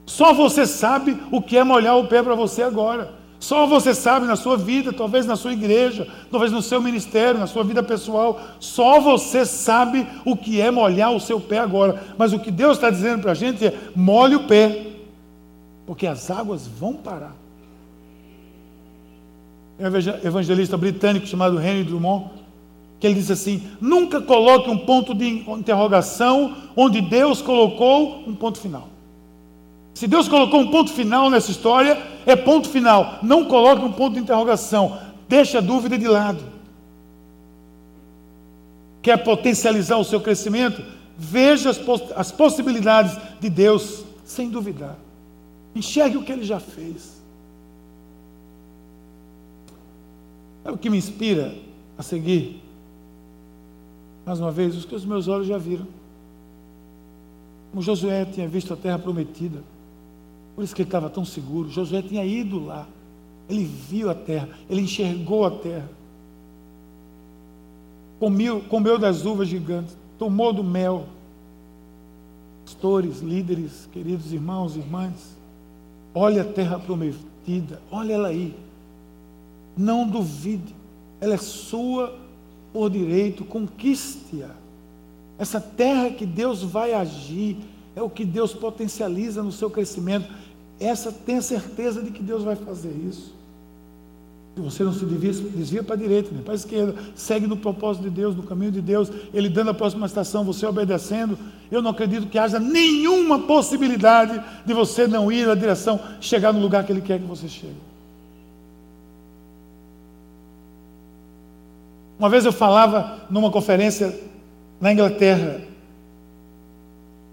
Só você sabe o que é molhar o pé para você agora. Só você sabe na sua vida, talvez na sua igreja, talvez no seu ministério, na sua vida pessoal. Só você sabe o que é molhar o seu pé agora. Mas o que Deus está dizendo para a gente é: molhe o pé porque as águas vão parar. Tem um evangelista britânico chamado Henry Drummond, que ele diz assim: nunca coloque um ponto de interrogação onde Deus colocou um ponto final. Se Deus colocou um ponto final nessa história, é ponto final. Não coloque um ponto de interrogação. Deixe a dúvida de lado. Quer potencializar o seu crescimento? Veja as, poss as possibilidades de Deus sem duvidar. Enxergue o que ele já fez. É o que me inspira a seguir. Mais uma vez, os que os meus olhos já viram. Como Josué tinha visto a terra prometida. Por isso que ele estava tão seguro. Josué tinha ido lá. Ele viu a terra. Ele enxergou a terra. Comeu, comeu das uvas gigantes. Tomou do mel. Pastores, líderes, queridos irmãos irmãs. Olha a terra prometida, olha ela aí. Não duvide, ela é sua por direito, conquiste-a. Essa terra que Deus vai agir, é o que Deus potencializa no seu crescimento. Essa tenha certeza de que Deus vai fazer isso. Se você não se desvia, desvia para a direita, nem para a esquerda, segue no propósito de Deus, no caminho de Deus, Ele dando a próxima estação, você obedecendo. Eu não acredito que haja nenhuma possibilidade de você não ir na direção, chegar no lugar que Ele quer que você chegue. Uma vez eu falava numa conferência na Inglaterra,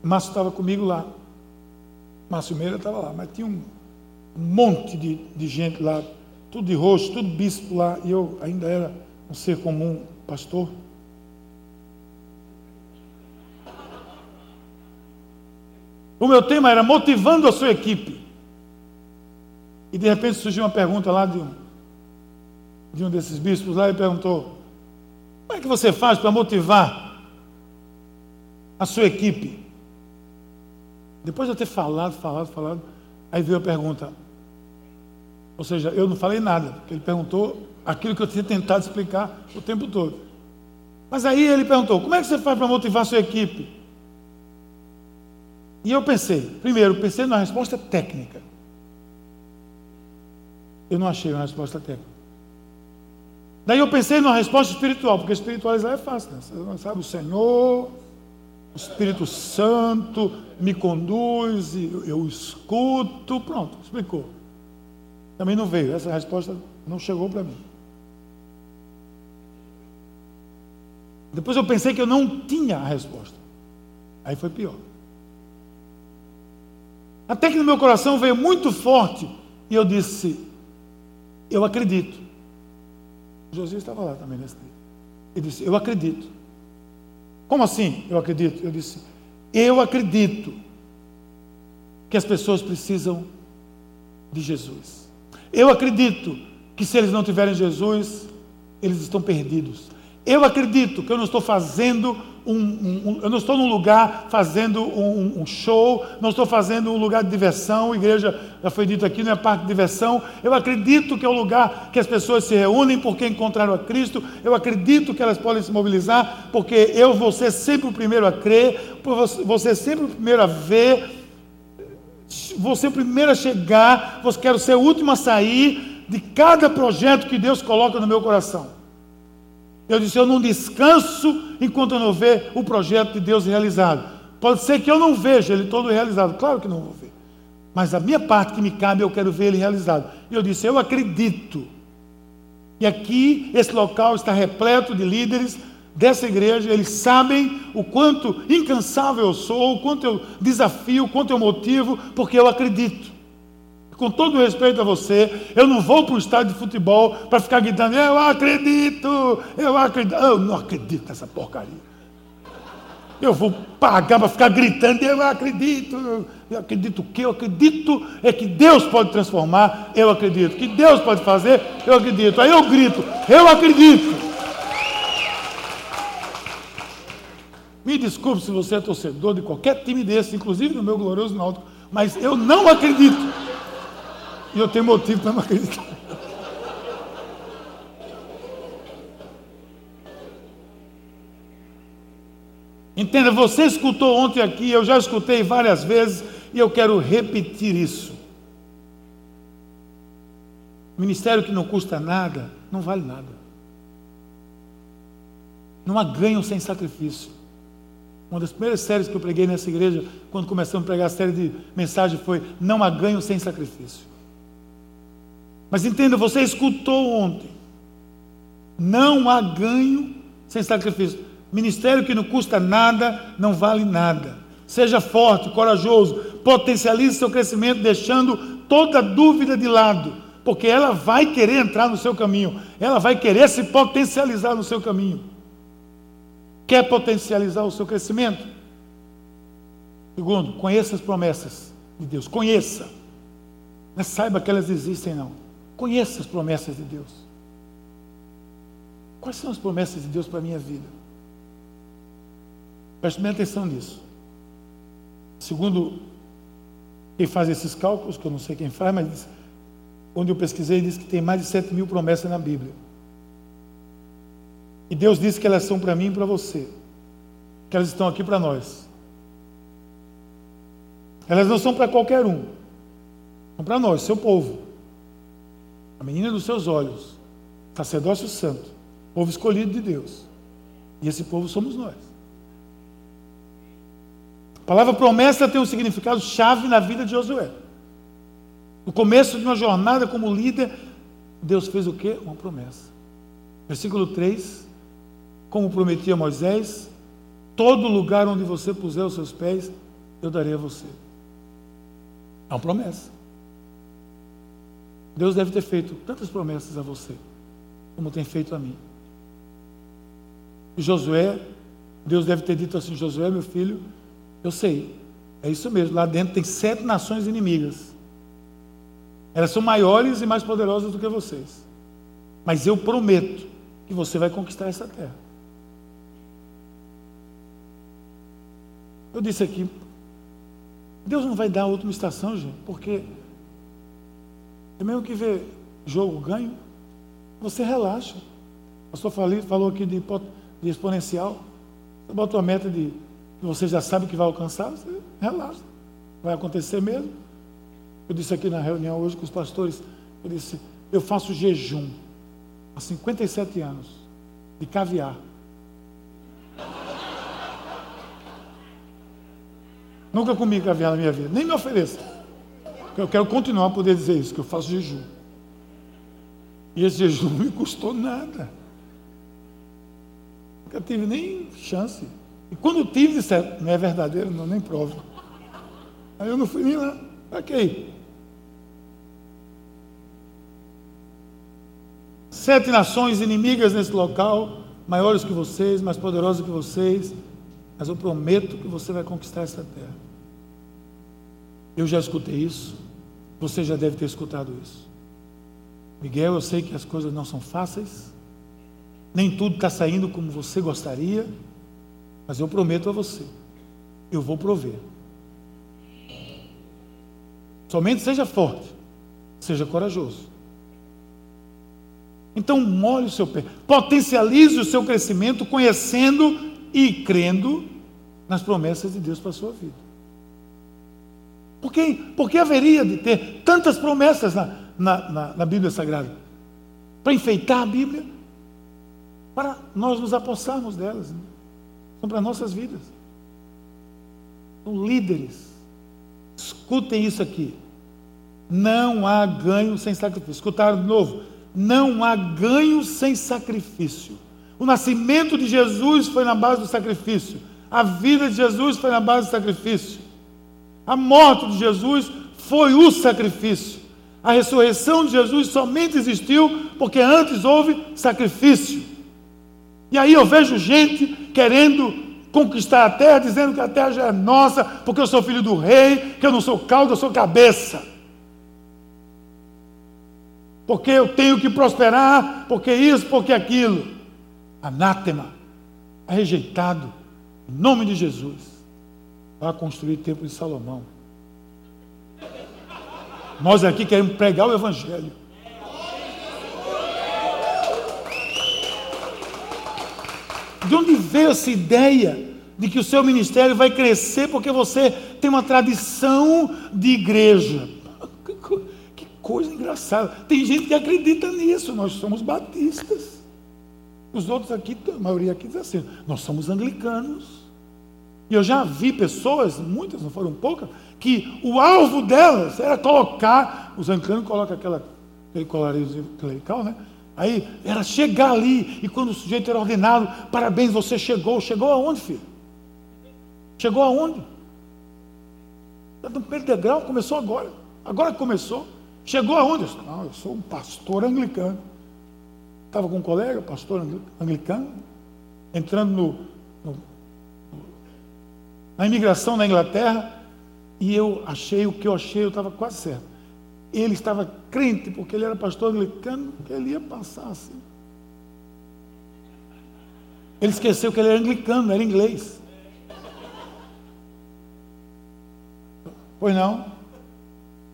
Márcio estava comigo lá. Márcio Meira estava lá, mas tinha um, monte de, de gente lá tudo de roxo, tudo bispo lá, e eu ainda era um ser comum, pastor. O meu tema era motivando a sua equipe. E de repente surgiu uma pergunta lá de um, de um desses bispos lá e perguntou: Como é que você faz para motivar a sua equipe? Depois de eu ter falado, falado, falado, aí veio a pergunta: ou seja, eu não falei nada, porque ele perguntou aquilo que eu tinha tentado explicar o tempo todo. Mas aí ele perguntou: como é que você faz para motivar a sua equipe? E eu pensei, primeiro, pensei numa resposta técnica. Eu não achei uma resposta técnica. Daí eu pensei numa resposta espiritual, porque espiritualizar é fácil, né? Você sabe, o Senhor, o Espírito Santo me conduz, eu escuto, pronto, explicou. Também não veio, essa resposta não chegou para mim. Depois eu pensei que eu não tinha a resposta. Aí foi pior. Até que no meu coração veio muito forte e eu disse: Eu acredito. José estava lá também nesse dia. Ele disse: Eu acredito. Como assim? Eu acredito. Eu disse: Eu acredito que as pessoas precisam de Jesus. Eu acredito que se eles não tiverem Jesus, eles estão perdidos. Eu acredito que eu não estou fazendo um, um, eu não estou num lugar fazendo um, um, show, não estou fazendo um lugar de diversão, igreja, já foi dito aqui, não é parte de diversão. Eu acredito que é o lugar que as pessoas se reúnem porque encontraram a Cristo. Eu acredito que elas podem se mobilizar, porque eu vou ser sempre o primeiro a crer, ser sempre o primeiro a ver, vou ser o primeiro a chegar, quero ser o último a sair de cada projeto que Deus coloca no meu coração. Eu disse: Eu não descanso enquanto eu não ver o projeto de Deus realizado. Pode ser que eu não veja ele todo realizado, claro que não vou ver. Mas a minha parte que me cabe, eu quero ver ele realizado. E eu disse: Eu acredito. E aqui, esse local está repleto de líderes dessa igreja, eles sabem o quanto incansável eu sou, o quanto eu desafio, o quanto eu motivo, porque eu acredito com todo respeito a você, eu não vou para o estádio de futebol para ficar gritando, eu acredito, eu acredito. Eu não acredito nessa porcaria. Eu vou pagar para ficar gritando, eu acredito. Eu acredito o que? Eu acredito é que Deus pode transformar, eu acredito. Que Deus pode fazer, eu acredito. Aí eu grito, eu acredito. Me desculpe se você é torcedor de qualquer time desse, inclusive do meu glorioso Náutico, mas eu não acredito. E eu tenho motivo para não acreditar. Entenda, você escutou ontem aqui, eu já escutei várias vezes e eu quero repetir isso. Ministério que não custa nada, não vale nada. Não há ganho sem sacrifício. Uma das primeiras séries que eu preguei nessa igreja, quando começamos a pregar a série de mensagem, foi Não há ganho sem sacrifício. Mas entenda, você escutou ontem. Não há ganho sem sacrifício. Ministério que não custa nada, não vale nada. Seja forte, corajoso, potencialize seu crescimento, deixando toda dúvida de lado, porque ela vai querer entrar no seu caminho, ela vai querer se potencializar no seu caminho. Quer potencializar o seu crescimento? Segundo, conheça as promessas de Deus. Conheça. Não saiba que elas existem, não. Conheça as promessas de Deus. Quais são as promessas de Deus para a minha vida? Preste bem atenção nisso. Segundo quem faz esses cálculos, que eu não sei quem faz, mas onde eu pesquisei, diz que tem mais de 7 mil promessas na Bíblia. E Deus disse que elas são para mim e para você. Que elas estão aqui para nós. Elas não são para qualquer um. São para nós, seu povo a menina dos seus olhos, sacerdócio santo, povo escolhido de Deus. E esse povo somos nós. A palavra promessa tem um significado chave na vida de Josué. No começo de uma jornada como líder, Deus fez o quê? Uma promessa. Versículo 3: Como prometia Moisés, todo lugar onde você puser os seus pés, eu darei a você. É uma promessa. Deus deve ter feito tantas promessas a você, como tem feito a mim. E Josué, Deus deve ter dito assim: Josué, meu filho, eu sei, é isso mesmo, lá dentro tem sete nações inimigas. Elas são maiores e mais poderosas do que vocês. Mas eu prometo que você vai conquistar essa terra. Eu disse aqui, Deus não vai dar a última estação, gente, porque é mesmo que ver jogo ganho, você relaxa. O pastor falou aqui de, de exponencial. Você bota uma meta de você já sabe que vai alcançar, você relaxa. Vai acontecer mesmo. Eu disse aqui na reunião hoje com os pastores, eu disse, eu faço jejum há 57 anos de caviar. Nunca comi caviar na minha vida, nem me ofereça. Eu quero continuar a poder dizer isso, que eu faço jejum. E esse jejum não me custou nada. Nunca tive nem chance. E quando tive, disseram, não é verdadeiro, não, nem prova. Aí eu não fui nem lá. Ok. Sete nações inimigas nesse local, maiores que vocês, mais poderosas que vocês, mas eu prometo que você vai conquistar essa terra. Eu já escutei isso, você já deve ter escutado isso. Miguel, eu sei que as coisas não são fáceis, nem tudo está saindo como você gostaria, mas eu prometo a você, eu vou prover. Somente seja forte, seja corajoso. Então, molhe o seu pé, potencialize o seu crescimento conhecendo e crendo nas promessas de Deus para a sua vida. Por que, por que haveria de ter tantas promessas na, na, na, na Bíblia Sagrada? Para enfeitar a Bíblia? Para nós nos apossarmos delas. Né? São para nossas vidas. São líderes. Escutem isso aqui. Não há ganho sem sacrifício. Escutaram de novo? Não há ganho sem sacrifício. O nascimento de Jesus foi na base do sacrifício. A vida de Jesus foi na base do sacrifício. A morte de Jesus foi o sacrifício. A ressurreição de Jesus somente existiu porque antes houve sacrifício. E aí eu vejo gente querendo conquistar a terra, dizendo que a terra já é nossa, porque eu sou filho do rei, que eu não sou cauda, eu sou cabeça. Porque eu tenho que prosperar, porque isso, porque aquilo. Anátema, rejeitado, em nome de Jesus. Vai construir o templo de Salomão. Nós aqui queremos pregar o Evangelho. De onde veio essa ideia de que o seu ministério vai crescer porque você tem uma tradição de igreja? Que coisa engraçada. Tem gente que acredita nisso. Nós somos batistas. Os outros aqui, a maioria aqui diz assim: nós somos anglicanos. E eu já vi pessoas, muitas, não foram poucas, que o alvo delas era colocar, os anglicanos colocam aquela, aquele colarinho clerical, né? Aí era chegar ali, e quando o sujeito era ordenado, parabéns, você chegou. Chegou aonde, filho? Chegou aonde? Está no primeiro degrau, começou agora. Agora começou. Chegou aonde? Eu não, eu sou um pastor anglicano. Estava com um colega, pastor anglicano, entrando no, na imigração na Inglaterra, e eu achei o que eu achei, eu estava quase certo. Ele estava crente, porque ele era pastor anglicano, que ele ia passar assim. Ele esqueceu que ele era anglicano, era inglês. Pois não?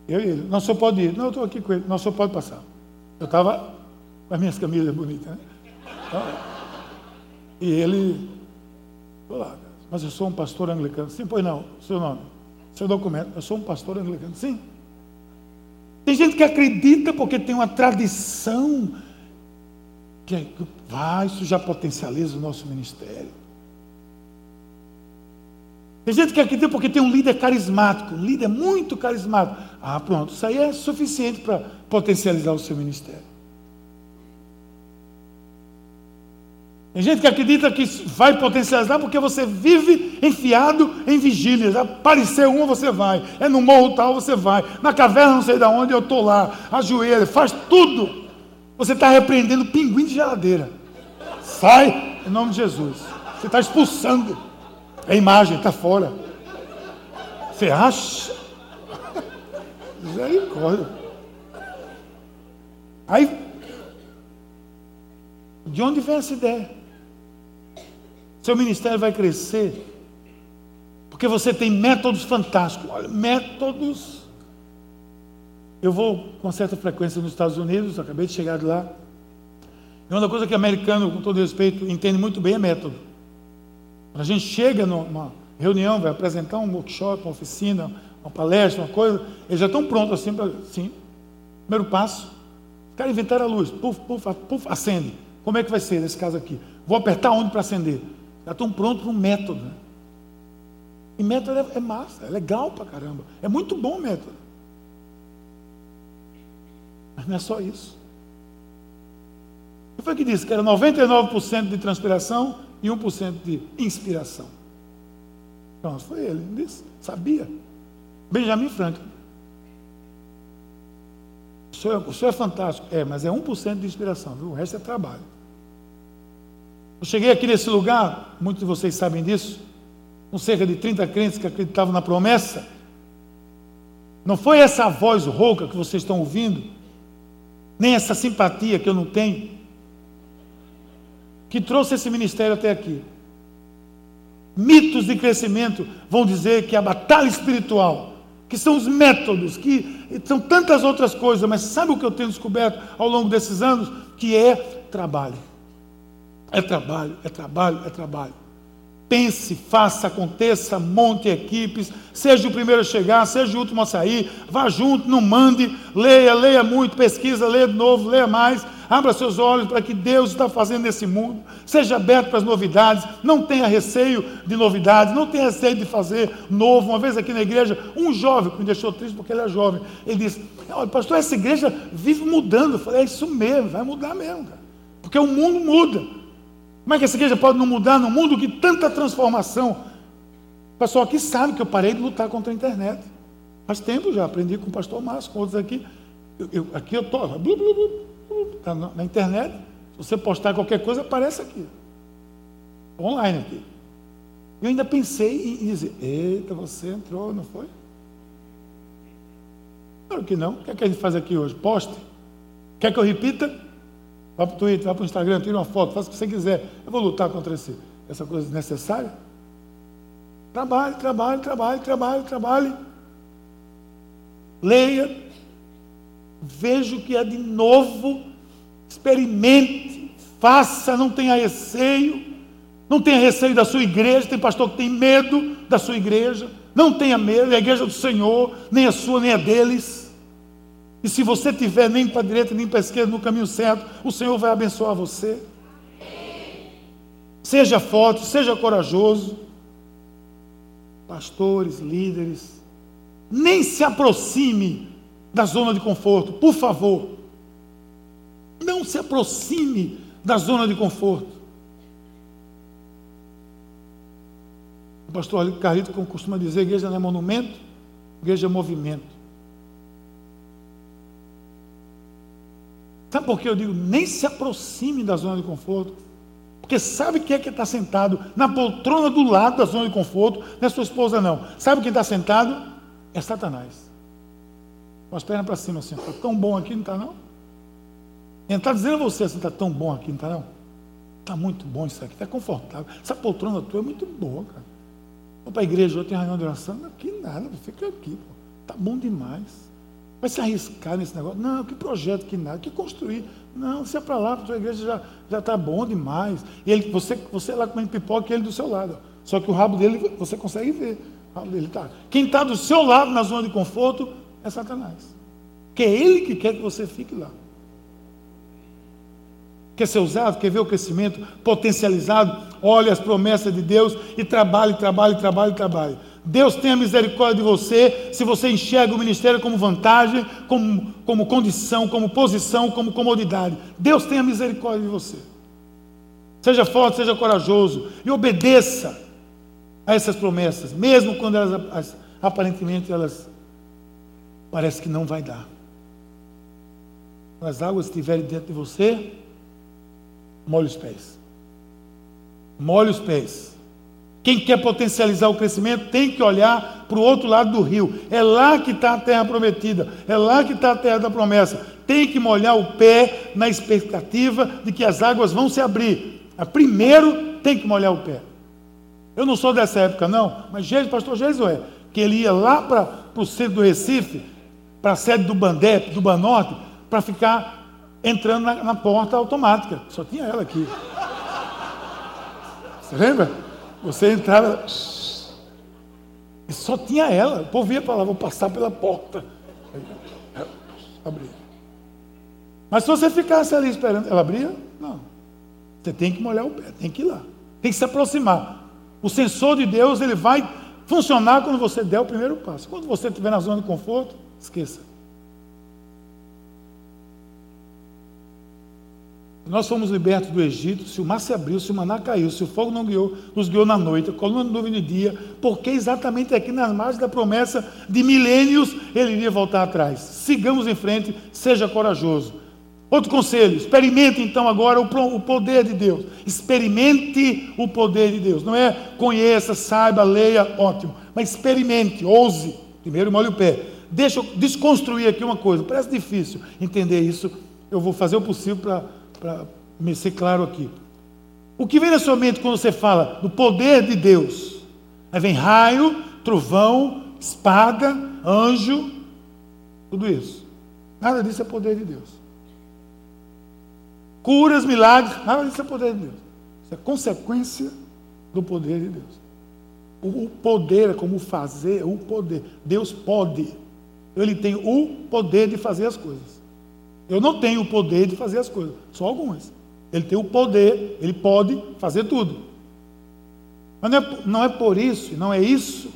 Eu e ele. Não, só pode ir. Não, eu estou aqui com ele. Não, só pode passar. Eu estava com as minhas camisas bonitas, né? Então, e ele. Estou lá, mas eu sou um pastor anglicano. Sim, pois não. Seu nome, seu documento. Eu sou um pastor anglicano. Sim. Tem gente que acredita porque tem uma tradição que vai, isso já potencializa o nosso ministério. Tem gente que acredita porque tem um líder carismático, um líder muito carismático. Ah, pronto, isso aí é suficiente para potencializar o seu ministério. Tem gente que acredita que vai potencializar porque você vive enfiado em vigílias. Apareceu uma, você vai. É no morro tal, você vai. Na caverna, não sei de onde, eu estou lá. Ajoelha, faz tudo. Você está repreendendo pinguim de geladeira. Sai, em nome de Jesus. Você está expulsando. A imagem está fora. Você acha? Misericórdia. Aí, de onde vem essa ideia? Seu ministério vai crescer. Porque você tem métodos fantásticos. Olha, métodos. Eu vou com certa frequência nos Estados Unidos, acabei de chegar de lá. E uma coisa que o americano, com todo respeito, entende muito bem é método. Quando a gente chega numa, reunião, vai apresentar um workshop, uma oficina, uma palestra, uma coisa, eles já estão prontos assim. Sim. Primeiro passo. Os caras inventaram a luz. Puf, puf, puf, acende. Como é que vai ser nesse caso aqui? Vou apertar onde para acender? Já estão prontos para um método. Né? E método é, é massa, é legal pra caramba. É muito bom o método. Mas não é só isso. O que foi que disse? Que era 99% de transpiração e 1% de inspiração. Então, foi ele, disse, sabia. Benjamin Franklin. O senhor, é, o senhor é fantástico. É, mas é 1% de inspiração, viu? o resto é trabalho. Eu cheguei aqui nesse lugar, muitos de vocês sabem disso, com cerca de 30 crentes que acreditavam na promessa. Não foi essa voz rouca que vocês estão ouvindo, nem essa simpatia que eu não tenho, que trouxe esse ministério até aqui. Mitos de crescimento vão dizer que a batalha espiritual, que são os métodos, que são tantas outras coisas, mas sabe o que eu tenho descoberto ao longo desses anos? Que é trabalho. É trabalho, é trabalho, é trabalho. Pense, faça, aconteça, monte equipes, seja o primeiro a chegar, seja o último a sair, vá junto, não mande, leia, leia muito, pesquisa, leia de novo, leia mais, abra seus olhos para que Deus está fazendo nesse mundo, seja aberto para as novidades, não tenha receio de novidades, não tenha receio de fazer novo. Uma vez aqui na igreja, um jovem que me deixou triste porque ele é jovem, ele disse: Olha, pastor, essa igreja vive mudando. Eu falei: É isso mesmo, vai mudar mesmo, cara, porque o mundo muda. Como é que essa igreja pode não mudar num mundo que tanta transformação? O pessoal aqui sabe que eu parei de lutar contra a internet. Faz tempo já, aprendi com o pastor Márcio, com outros aqui. Eu, eu, aqui eu estou, está na, na, internet. Se você postar qualquer coisa, aparece aqui. Online aqui. Eu ainda pensei em dizer, eita, você entrou, não foi? Claro que não. O que é que a gente faz aqui hoje? Poste. Quer que eu repita? Vá para o Twitter, vá para o Instagram, tira uma foto, faça o que você quiser. Eu vou lutar contra esse, essa coisa desnecessária. Trabalhe, trabalhe, trabalhe, trabalhe, trabalhe. Leia. Veja o que é de novo. Experimente. Faça, não tenha receio. Não tenha receio da sua igreja. Tem pastor que tem medo da sua igreja. Não tenha medo, é a igreja do Senhor, nem a sua, nem a deles. E se você tiver nem para a direita nem para a esquerda no caminho certo, o Senhor vai abençoar você. Seja forte, seja corajoso. Pastores, líderes, nem se aproxime da zona de conforto, por favor. Não se aproxime da zona de conforto. O pastor Carlito costuma dizer: igreja não é monumento, igreja é movimento. Sabe por que eu digo nem se aproxime da zona de conforto? Porque sabe quem é que está sentado na poltrona do lado da zona de conforto? Não é sua esposa, não. Sabe quem está sentado? É Satanás. Com as pernas para cima assim. Está tão bom aqui, não está não? Ele está dizendo a você assim, está tão bom aqui, não está não? Está muito bom isso aqui, está confortável. Essa poltrona tua é muito boa, cara. Vou para a igreja, eu tenho reunião de oração. Aqui nada, fica aqui, Está bom demais. Vai se arriscar nesse negócio? Não, que projeto, que nada, que construir. Não, se é para lá, a sua igreja já está bom demais. E ele, você, você lá comendo pipoca e ele do seu lado. Só que o rabo dele você consegue ver. O rabo dele tá. Quem está do seu lado na zona de conforto é Satanás. Que é ele que quer que você fique lá. Quer ser usado, quer ver o crescimento potencializado, olhe as promessas de Deus e trabalhe, trabalhe, trabalhe, trabalhe. Deus tenha misericórdia de você se você enxerga o ministério como vantagem, como, como condição, como posição, como comodidade. Deus tenha misericórdia de você. Seja forte, seja corajoso e obedeça a essas promessas, mesmo quando elas aparentemente elas parece que não vai dar. Quando as águas estiverem dentro de você, molhe os pés. Molhe os pés. Quem quer potencializar o crescimento tem que olhar para o outro lado do rio. É lá que está a terra prometida, é lá que está a terra da promessa. Tem que molhar o pé na expectativa de que as águas vão se abrir. Primeiro tem que molhar o pé. Eu não sou dessa época, não, mas Jesus, pastor Jesué, que ele ia lá para o centro do Recife, para a sede do Bandep, do Banorte, para ficar entrando na, na porta automática. Só tinha ela aqui. Você lembra? Você entrava. E só tinha ela. O povo ia para lá, vou passar pela porta. Abria. Mas se você ficasse ali esperando, ela abria? Não. Você tem que molhar o pé, tem que ir lá. Tem que se aproximar. O sensor de Deus, ele vai funcionar quando você der o primeiro passo. Quando você estiver na zona de conforto, esqueça. Nós fomos libertos do Egito, se o mar se abriu, se o maná caiu, se o fogo não guiou, nos guiou na noite, a coluna de nuvem de dia, porque exatamente aqui nas margens da promessa de milênios ele iria voltar atrás. Sigamos em frente, seja corajoso. Outro conselho, experimente então agora o poder de Deus. Experimente o poder de Deus. Não é conheça, saiba, leia, ótimo. Mas experimente, ouse. Primeiro molhe o pé. Deixa eu desconstruir aqui uma coisa. Parece difícil entender isso. Eu vou fazer o possível para para me ser claro aqui. O que vem na sua mente quando você fala do poder de Deus? Aí vem raio, trovão, espada, anjo, tudo isso. Nada disso é poder de Deus. Curas, milagres, nada disso é poder de Deus. Isso é consequência do poder de Deus. O poder é como fazer, o poder. Deus pode. Ele tem o poder de fazer as coisas. Eu não tenho o poder de fazer as coisas, só algumas. Ele tem o poder, ele pode fazer tudo. Mas não é, não é por isso, não é isso.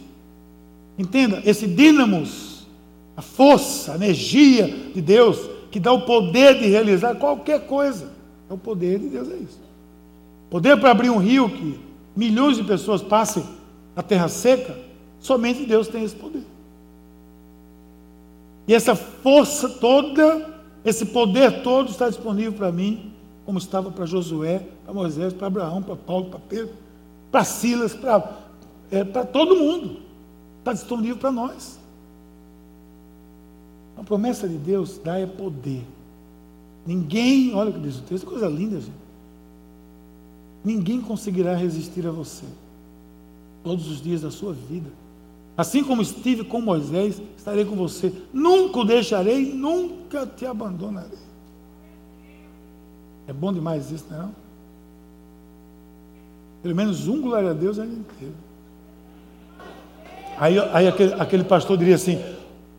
Entenda, esse dínamos, a força, a energia de Deus, que dá o poder de realizar qualquer coisa. É o poder de Deus, é isso. Poder para abrir um rio que milhões de pessoas passem a terra seca, somente Deus tem esse poder. E essa força toda esse poder todo está disponível para mim, como estava para Josué, para Moisés, para Abraão, para Paulo, para Pedro, para Silas, para, é, para todo mundo. Está disponível para nós. A promessa de Deus dá é poder. Ninguém, olha o que diz o texto, coisa linda, gente. Ninguém conseguirá resistir a você todos os dias da sua vida. Assim como estive com Moisés, estarei com você. Nunca o deixarei, nunca te abandonarei. É bom demais isso, não é? Pelo menos um glória a Deus é inteiro. Aí, aí aquele, aquele pastor diria assim: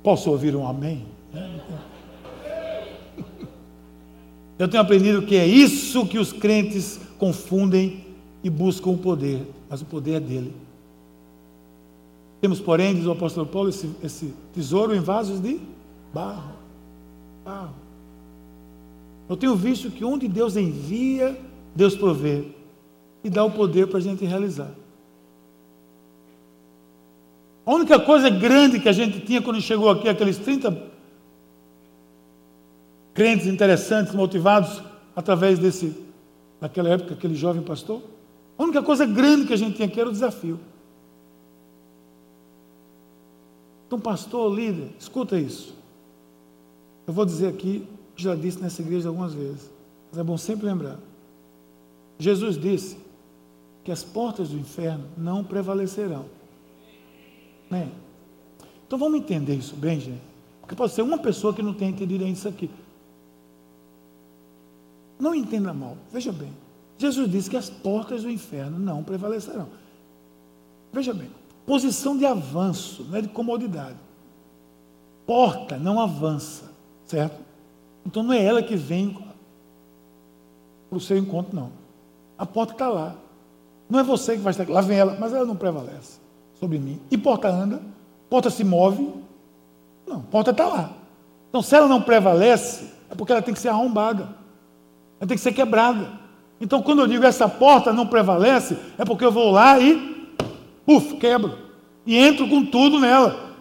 Posso ouvir um amém? Eu tenho aprendido que é isso que os crentes confundem e buscam o poder, mas o poder é dele. Temos, porém, diz o apóstolo Paulo, esse, esse tesouro em vasos de barro. barro. Eu tenho visto que onde Deus envia, Deus provê e dá o poder para a gente realizar. A única coisa grande que a gente tinha quando chegou aqui, aqueles 30 crentes interessantes, motivados através desse, naquela época, aquele jovem pastor, a única coisa grande que a gente tinha aqui era o desafio. Então, pastor, líder, escuta isso. Eu vou dizer aqui, já disse nessa igreja algumas vezes, mas é bom sempre lembrar. Jesus disse que as portas do inferno não prevalecerão. Né? Então vamos entender isso bem, gente. Porque pode ser uma pessoa que não tenha entendido ainda isso aqui. Não entenda mal, veja bem. Jesus disse que as portas do inferno não prevalecerão. Veja bem, Posição de avanço, não é de comodidade. Porta não avança, certo? Então não é ela que vem para o seu encontro, não. A porta está lá. Não é você que vai estar aqui. Lá vem ela, mas ela não prevalece sobre mim. E porta anda, porta se move. Não, porta está lá. Então, se ela não prevalece, é porque ela tem que ser arrombada. Ela tem que ser quebrada. Então, quando eu digo essa porta não prevalece, é porque eu vou lá e Uf, quebro. E entro com tudo nela.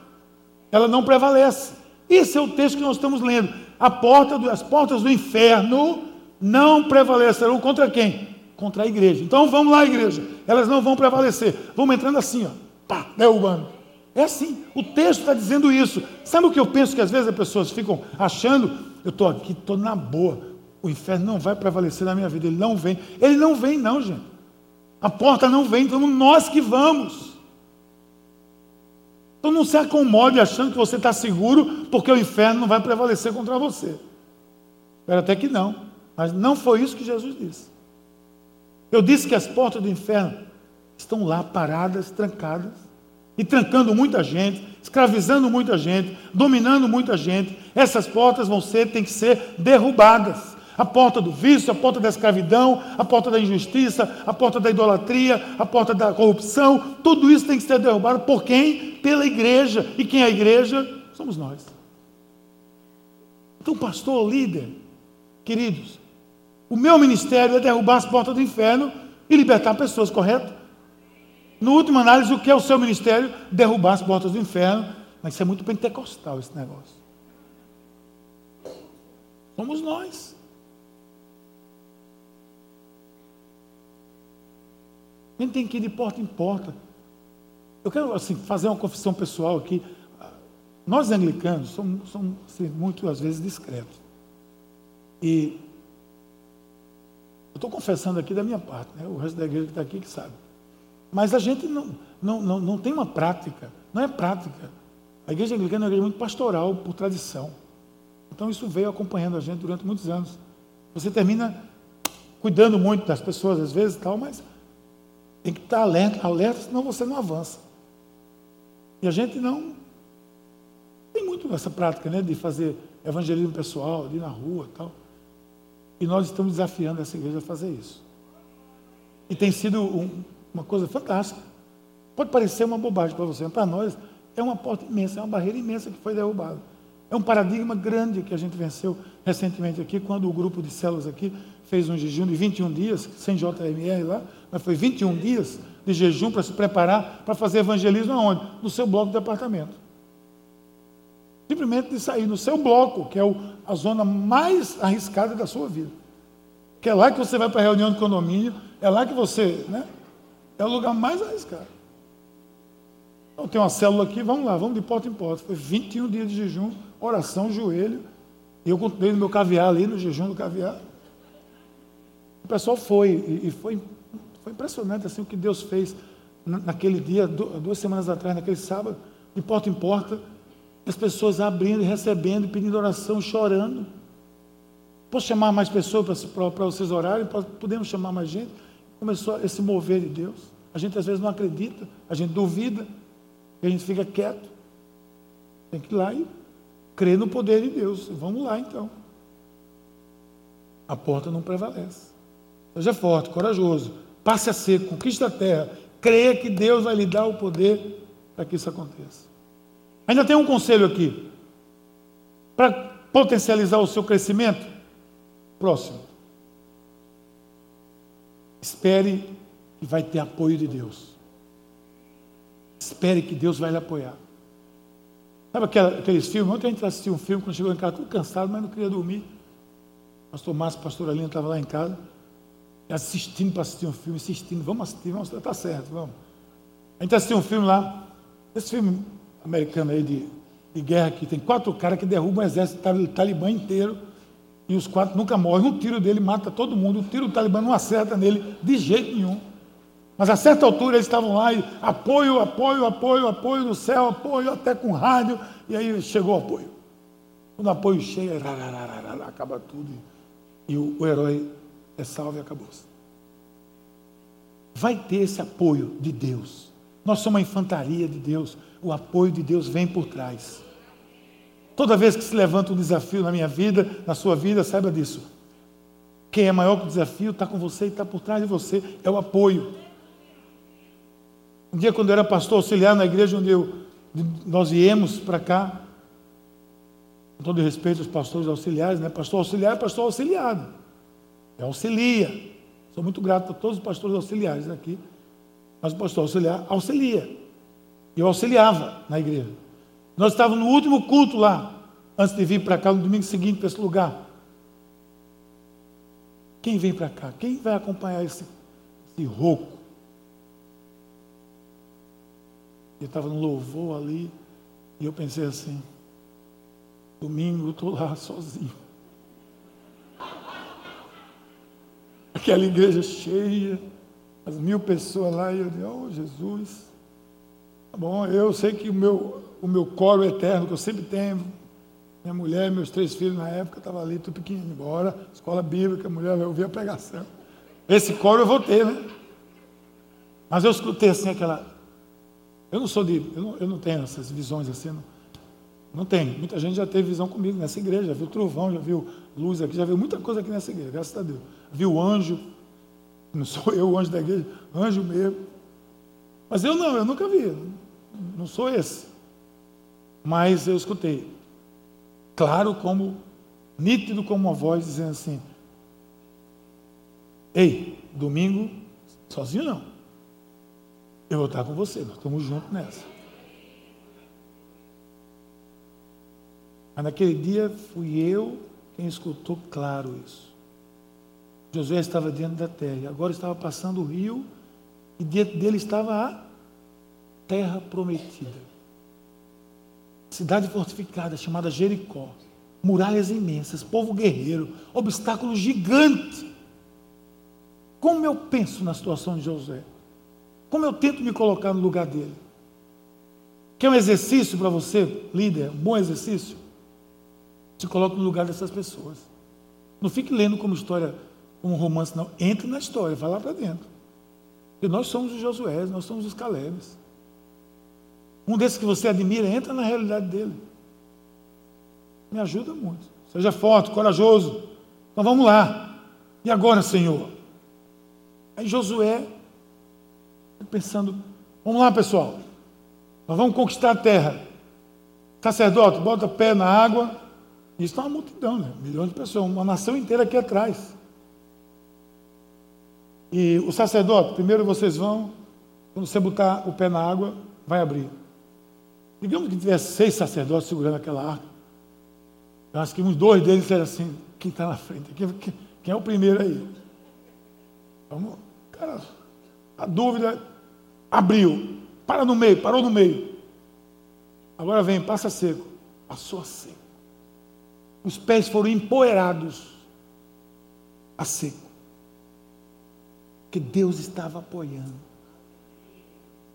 Ela não prevalece. Esse é o texto que nós estamos lendo. Porta do, as portas do inferno não prevalecerão contra quem? Contra a igreja. Então vamos lá, igreja. Elas não vão prevalecer. Vamos entrando assim, ó. Pá, derrubando. É assim. O texto está dizendo isso. Sabe o que eu penso que às vezes as pessoas ficam achando? Eu estou aqui, estou na boa. O inferno não vai prevalecer na minha vida. Ele não vem. Ele não vem, não, gente. A porta não vem, então nós que vamos. Então não se acomode achando que você está seguro, porque o inferno não vai prevalecer contra você. Espero até que não. Mas não foi isso que Jesus disse. Eu disse que as portas do inferno estão lá paradas, trancadas, e trancando muita gente, escravizando muita gente, dominando muita gente. Essas portas vão ser, tem que ser derrubadas. A porta do vício, a porta da escravidão, a porta da injustiça, a porta da idolatria, a porta da corrupção, tudo isso tem que ser derrubado por quem? Pela igreja. E quem é a igreja? Somos nós. Então, pastor, líder, queridos, o meu ministério é derrubar as portas do inferno e libertar pessoas, correto? No último análise, o que é o seu ministério? Derrubar as portas do inferno. Mas isso é muito pentecostal esse negócio. Somos nós. A gente tem que ir de porta em porta. Eu quero assim, fazer uma confissão pessoal aqui. Nós anglicanos somos, somos assim, vezes, discretos. E eu estou confessando aqui da minha parte, né? o resto da igreja que está aqui que sabe. Mas a gente não, não, não, não tem uma prática, não é prática. A igreja anglicana é uma igreja muito pastoral, por tradição. Então isso veio acompanhando a gente durante muitos anos. Você termina cuidando muito das pessoas às vezes tal, mas tem que estar alerta, alerta, senão você não avança. E a gente não tem muito essa prática, né, de fazer evangelismo pessoal, ir na rua, tal. E nós estamos desafiando essa igreja a fazer isso. E tem sido um, uma coisa fantástica. Pode parecer uma bobagem para você, mas para nós é uma porta imensa, é uma barreira imensa que foi derrubada. É um paradigma grande que a gente venceu recentemente aqui, quando o grupo de células aqui fez um jejum de 21 dias, sem JMR lá, mas foi 21 dias de jejum para se preparar para fazer evangelismo aonde? No seu bloco de apartamento. Simplesmente de sair no seu bloco, que é o, a zona mais arriscada da sua vida. Que é lá que você vai para a reunião de condomínio, é lá que você, né? É o lugar mais arriscado. Então tem uma célula aqui, vamos lá, vamos de porta em porta. Foi 21 dias de jejum, oração, joelho. E eu continuei no meu caviar ali, no jejum do caviar. O pessoal foi, e, e foi foi impressionante assim o que Deus fez naquele dia, duas semanas atrás, naquele sábado, de porta em porta, as pessoas abrindo e recebendo, pedindo oração, chorando. Posso chamar mais pessoas para, vocês orarem? Podemos chamar mais gente? Começou esse mover de Deus. A gente às vezes não acredita, a gente duvida, a gente fica quieto. Tem que ir lá e crer no poder de Deus. Vamos lá então. A porta não prevalece. Seja forte, corajoso passe a ser, conquiste a terra, creia que Deus vai lhe dar o poder para que isso aconteça. Ainda tem um conselho aqui. Para potencializar o seu crescimento, próximo. Espere que vai ter apoio de Deus. Espere que Deus vai lhe apoiar. Sabe aqueles filmes? Ontem a gente assistiu um filme, quando chegou em casa, tudo cansado, mas não queria dormir. Pastor Márcio, pastor Aline estava lá em casa assistindo para assistir um filme, assistindo, vamos assistir, vamos, tá certo, vamos. A gente assistiu um filme lá, esse filme americano aí de, de guerra que tem quatro caras que derrubam o exército talibã inteiro e os quatro nunca morrem. Um tiro dele mata todo mundo, o tiro do talibã não acerta nele de jeito nenhum. Mas a certa altura eles estavam lá e apoio, apoio, apoio, apoio no céu, apoio até com rádio, e aí chegou o apoio. Quando o apoio chega, acaba tudo. E o, o herói é salvo e acabou-se. Vai ter esse apoio de Deus. Nós somos uma infantaria de Deus. O apoio de Deus vem por trás. Toda vez que se levanta um desafio na minha vida, na sua vida, saiba disso. Quem é maior que o desafio está com você e está por trás de você. É o apoio. Um dia, quando eu era pastor auxiliar na igreja onde eu, nós viemos para cá, com todo respeito aos pastores auxiliares, né? pastor auxiliar é pastor auxiliado. É auxilia. Sou muito grato a todos os pastores auxiliares aqui. Mas o pastor auxiliar auxilia. Eu auxiliava na igreja. Nós estávamos no último culto lá, antes de vir para cá no domingo seguinte para esse lugar. Quem vem para cá? Quem vai acompanhar esse, esse rouco? Eu estava no louvor ali e eu pensei assim: domingo eu estou lá sozinho. Aquela igreja cheia, as mil pessoas lá, e eu disse, oh Jesus, tá bom, eu sei que o meu, o meu coro eterno, que eu sempre tenho, minha mulher, meus três filhos na época, estavam ali, tudo pequenininho, embora, escola bíblica, a mulher vai ouvir a pregação. Esse coro eu vou ter, né? Mas eu escutei assim aquela. Eu não sou de. Eu não, eu não tenho essas visões assim. Não, não tenho. Muita gente já teve visão comigo nessa igreja, já viu trovão, já viu luz aqui, já viu muita coisa aqui nessa igreja, graças a Deus. Viu anjo. Não sou eu o anjo da igreja, anjo mesmo. Mas eu não, eu nunca vi. Não sou esse. Mas eu escutei. Claro como, nítido como uma voz dizendo assim: Ei, domingo, sozinho não. Eu vou estar com você, nós estamos juntos nessa. Mas naquele dia fui eu quem escutou claro isso. Josué estava dentro da terra, agora estava passando o rio, e dentro dele estava a terra prometida. Cidade fortificada chamada Jericó, muralhas imensas, povo guerreiro, obstáculo gigante. Como eu penso na situação de Josué? Como eu tento me colocar no lugar dele? Quer um exercício para você, líder? Um bom exercício? Se coloque no lugar dessas pessoas. Não fique lendo como história, um romance, não. Entre na história, vá lá para dentro. E nós somos os Josué, nós somos os Calebes. Um desses que você admira, entra na realidade dele. Me ajuda muito. Seja forte, corajoso. Então vamos lá. E agora, Senhor? Aí Josué, pensando, vamos lá, pessoal. Nós vamos conquistar a terra. Sacerdote, bota pé na água. Isso está uma multidão, né? Milhões de pessoas, uma nação inteira aqui atrás. E o sacerdote, primeiro vocês vão, quando você botar o pé na água, vai abrir. Digamos que tivesse seis sacerdotes segurando aquela arca. Eu acho que uns dois deles eram assim, quem está na frente? Quem, quem, é o primeiro aí? Vamos, cara, a dúvida abriu. Para no meio, parou no meio. Agora vem, passa seco. Passou a seco. Os pés foram empoeirados a seco. Que Deus estava apoiando.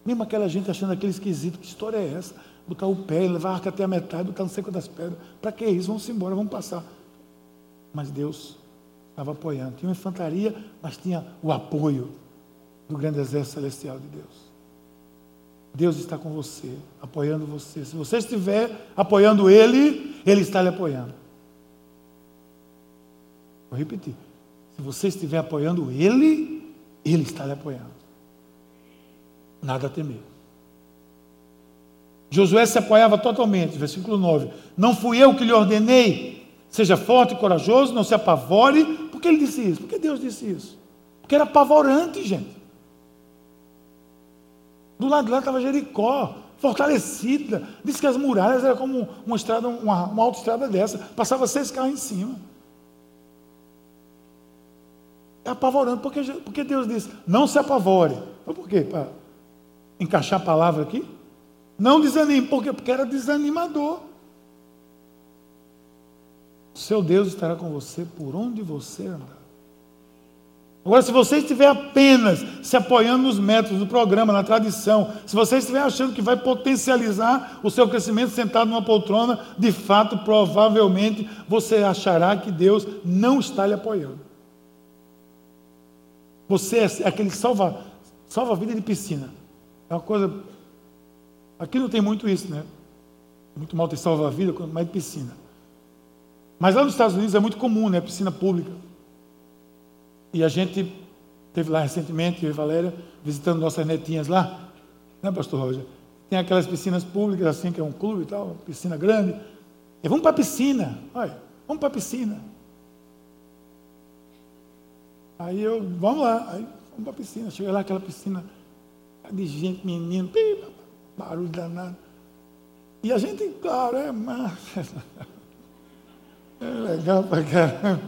Mesmo aquela gente achando aquele esquisito, que história é essa? botar o pé, levar a arca até a metade, botar no seco das pedras. Para que isso? Vamos embora, vamos passar. Mas Deus estava apoiando. Tinha uma infantaria, mas tinha o apoio do grande exército celestial de Deus. Deus está com você, apoiando você. Se você estiver apoiando Ele, Ele está lhe apoiando. Vou repetir. Se você estiver apoiando Ele, Ele está lhe apoiando. Nada a temer. Josué se apoiava totalmente, versículo 9. Não fui eu que lhe ordenei, seja forte e corajoso, não se apavore. Por que ele disse isso? Por que Deus disse isso? Porque era apavorante, gente. Do lado de lá estava Jericó, fortalecida. Disse que as muralhas eram como uma estrada, uma, uma autoestrada dessa. Passava seis carros em cima. É apavorante, porque, porque Deus disse, não se apavore. Mas por quê? Para encaixar a palavra aqui? Não desanime, por quê? Porque era desanimador. Seu Deus estará com você por onde você andar. Agora, se você estiver apenas se apoiando nos métodos do programa, na tradição, se você estiver achando que vai potencializar o seu crescimento sentado numa poltrona, de fato, provavelmente, você achará que Deus não está lhe apoiando. Você é aquele salva, salva vida de piscina. É uma coisa Aqui não tem muito isso, né? Muito mal ter salva-vida, mais de piscina. Mas lá nos Estados Unidos é muito comum, né? Piscina pública. E a gente teve lá recentemente, eu e Valéria, visitando nossas netinhas lá, né, Pastor Roger? Tem aquelas piscinas públicas, assim, que é um clube e tal, piscina grande. E vamos para a piscina, olha, vamos para a piscina. Aí eu, vamos lá, aí vamos para a piscina. Cheguei lá, aquela piscina de gente, menino, barulho danado. E a gente, claro, é massa. É legal para caramba.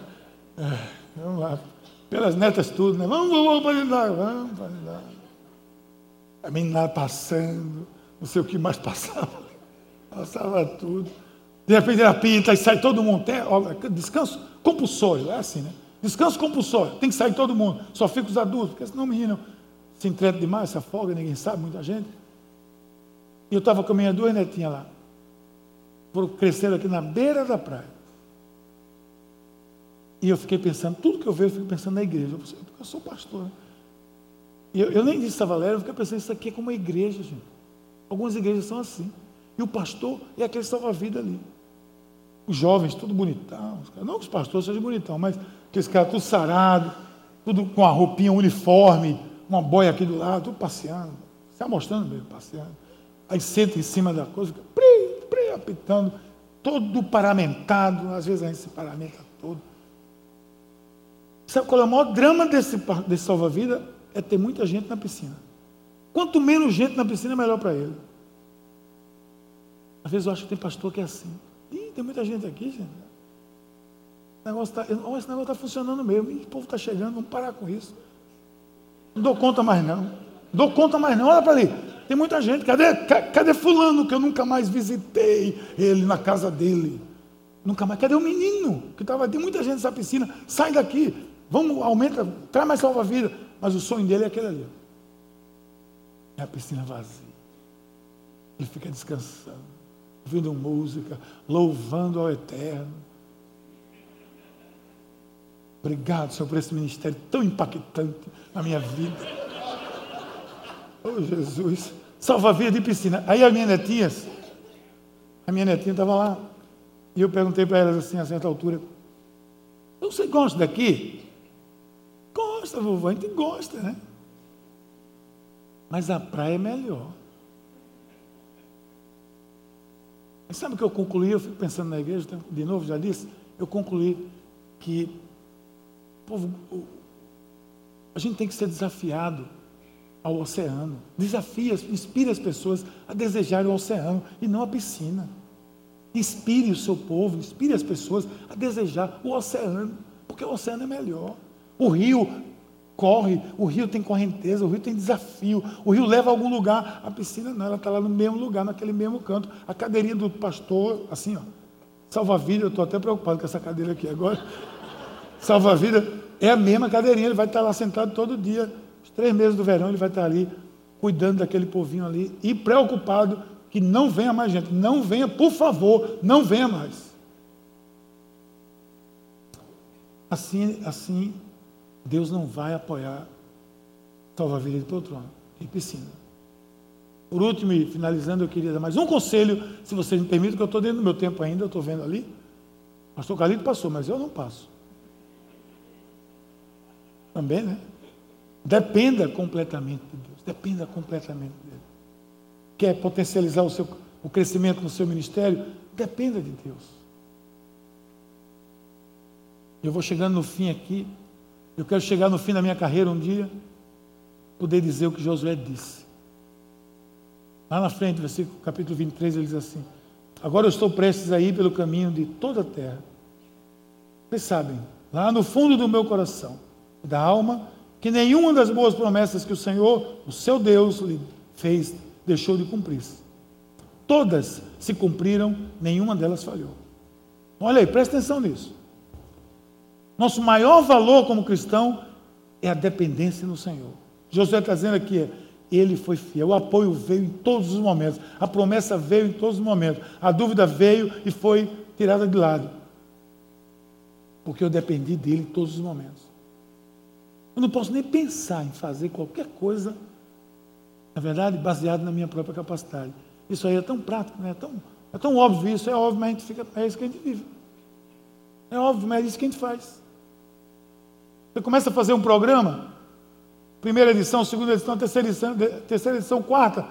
É, vamos lá. Pelas netas tudo, né? Vamos, vamos para dentro vamos para dentro. A menina passando, não sei o que mais passava. Passava tudo. De repente ela pinta e sai todo mundo. Tem, ó, descanso compulsório, é assim, né? Descanso compulsório, tem que sair todo mundo. Só fica os adultos, porque senão o menino se entreta demais, se afoga, ninguém sabe, muita gente. E eu estava com minhas duas netinhas lá. Crescendo aqui na beira da praia. E eu fiquei pensando, tudo que eu vejo, eu fico pensando na igreja. Eu, pensei, eu sou pastor. Né? E eu, eu nem disse a Valéria, eu fiquei pensando, isso aqui é como uma igreja, gente. Algumas igrejas são assim. E o pastor é aquele salva-vida ali. Os jovens, tudo bonitão. Não que os pastores sejam bonitão, mas aqueles caras tudo sarado, tudo com a roupinha uniforme, uma boia aqui do lado, tudo passeando. Se mostrando mesmo, passeando. Aí senta em cima da coisa, fica pri, pri, apitando, todo paramentado, às vezes a gente se paramenta todo. Sabe qual é o maior drama desse, desse salva-vida? É ter muita gente na piscina. Quanto menos gente na piscina, melhor para ele. Às vezes eu acho que tem pastor que é assim. Ih, tem muita gente aqui, gente. Negócio está esse negócio tá funcionando mesmo. Ih, o povo está chegando, vamos parar com isso. Não dou conta mais não. Não dou conta mais não. Olha para ali. Tem muita gente. Cadê, cadê fulano que eu nunca mais visitei ele na casa dele? Nunca mais. Cadê o menino que estava? Tem muita gente nessa piscina. Sai daqui. Vamos, aumenta, traz mais salva-vida. Mas o sonho dele é aquele ali. É a piscina vazia. Ele fica descansando, ouvindo música, louvando ao Eterno. Obrigado, Senhor, por esse ministério tão impactante na minha vida. Oh, Jesus. Salva-vida de piscina. Aí a minha netinha, a minha netinha estava lá. E eu perguntei para elas assim, a certa altura: Você gosta daqui? Gosta, vovó, a gente gosta, né? Mas a praia é melhor. Mas sabe o que eu concluí? Eu fico pensando na igreja, de novo, já disse. Eu concluí que povo, a gente tem que ser desafiado ao oceano. Desafia, inspire as pessoas a desejarem o oceano e não a piscina. Inspire o seu povo, inspire as pessoas a desejar o oceano, porque o oceano é melhor. O rio corre, o rio tem correnteza, o rio tem desafio, o rio leva a algum lugar, a piscina não, ela está lá no mesmo lugar, naquele mesmo canto. A cadeirinha do pastor, assim, ó, salva-vida, eu estou até preocupado com essa cadeira aqui agora. Salva-vida é a mesma cadeirinha, ele vai estar lá sentado todo dia, os três meses do verão, ele vai estar ali, cuidando daquele povinho ali, e preocupado que não venha mais gente, não venha, por favor, não venha mais. Assim, assim Deus não vai apoiar salva-vida de poltrona e piscina. Por último, e finalizando, eu queria dar mais um conselho, se vocês me permitem, que eu estou dentro do meu tempo ainda, eu estou vendo ali. Pastor Calito passou, mas eu não passo. Também, né? Dependa completamente de Deus. Dependa completamente dele. Quer potencializar o, seu, o crescimento no seu ministério? Dependa de Deus. Eu vou chegando no fim aqui. Eu quero chegar no fim da minha carreira um dia, poder dizer o que Josué disse. Lá na frente, versículo capítulo 23, ele diz assim: Agora eu estou prestes a ir pelo caminho de toda a terra. Vocês sabem, lá no fundo do meu coração, da alma, que nenhuma das boas promessas que o Senhor, o seu Deus, lhe fez, deixou de cumprir-se. Todas se cumpriram, nenhuma delas falhou. Olha aí, presta atenção nisso. Nosso maior valor como cristão é a dependência no Senhor. Josué está dizendo aqui, ele foi fiel, o apoio veio em todos os momentos, a promessa veio em todos os momentos, a dúvida veio e foi tirada de lado. Porque eu dependi dele em todos os momentos. Eu não posso nem pensar em fazer qualquer coisa, na verdade, baseado na minha própria capacidade. Isso aí é tão prático, né? é, tão, é tão óbvio isso, é óbvio, mas a gente fica, é isso que a gente vive. É óbvio, mas é isso que a gente faz. Você começa a fazer um programa, primeira edição, segunda edição, terceira edição, terceira edição, quarta.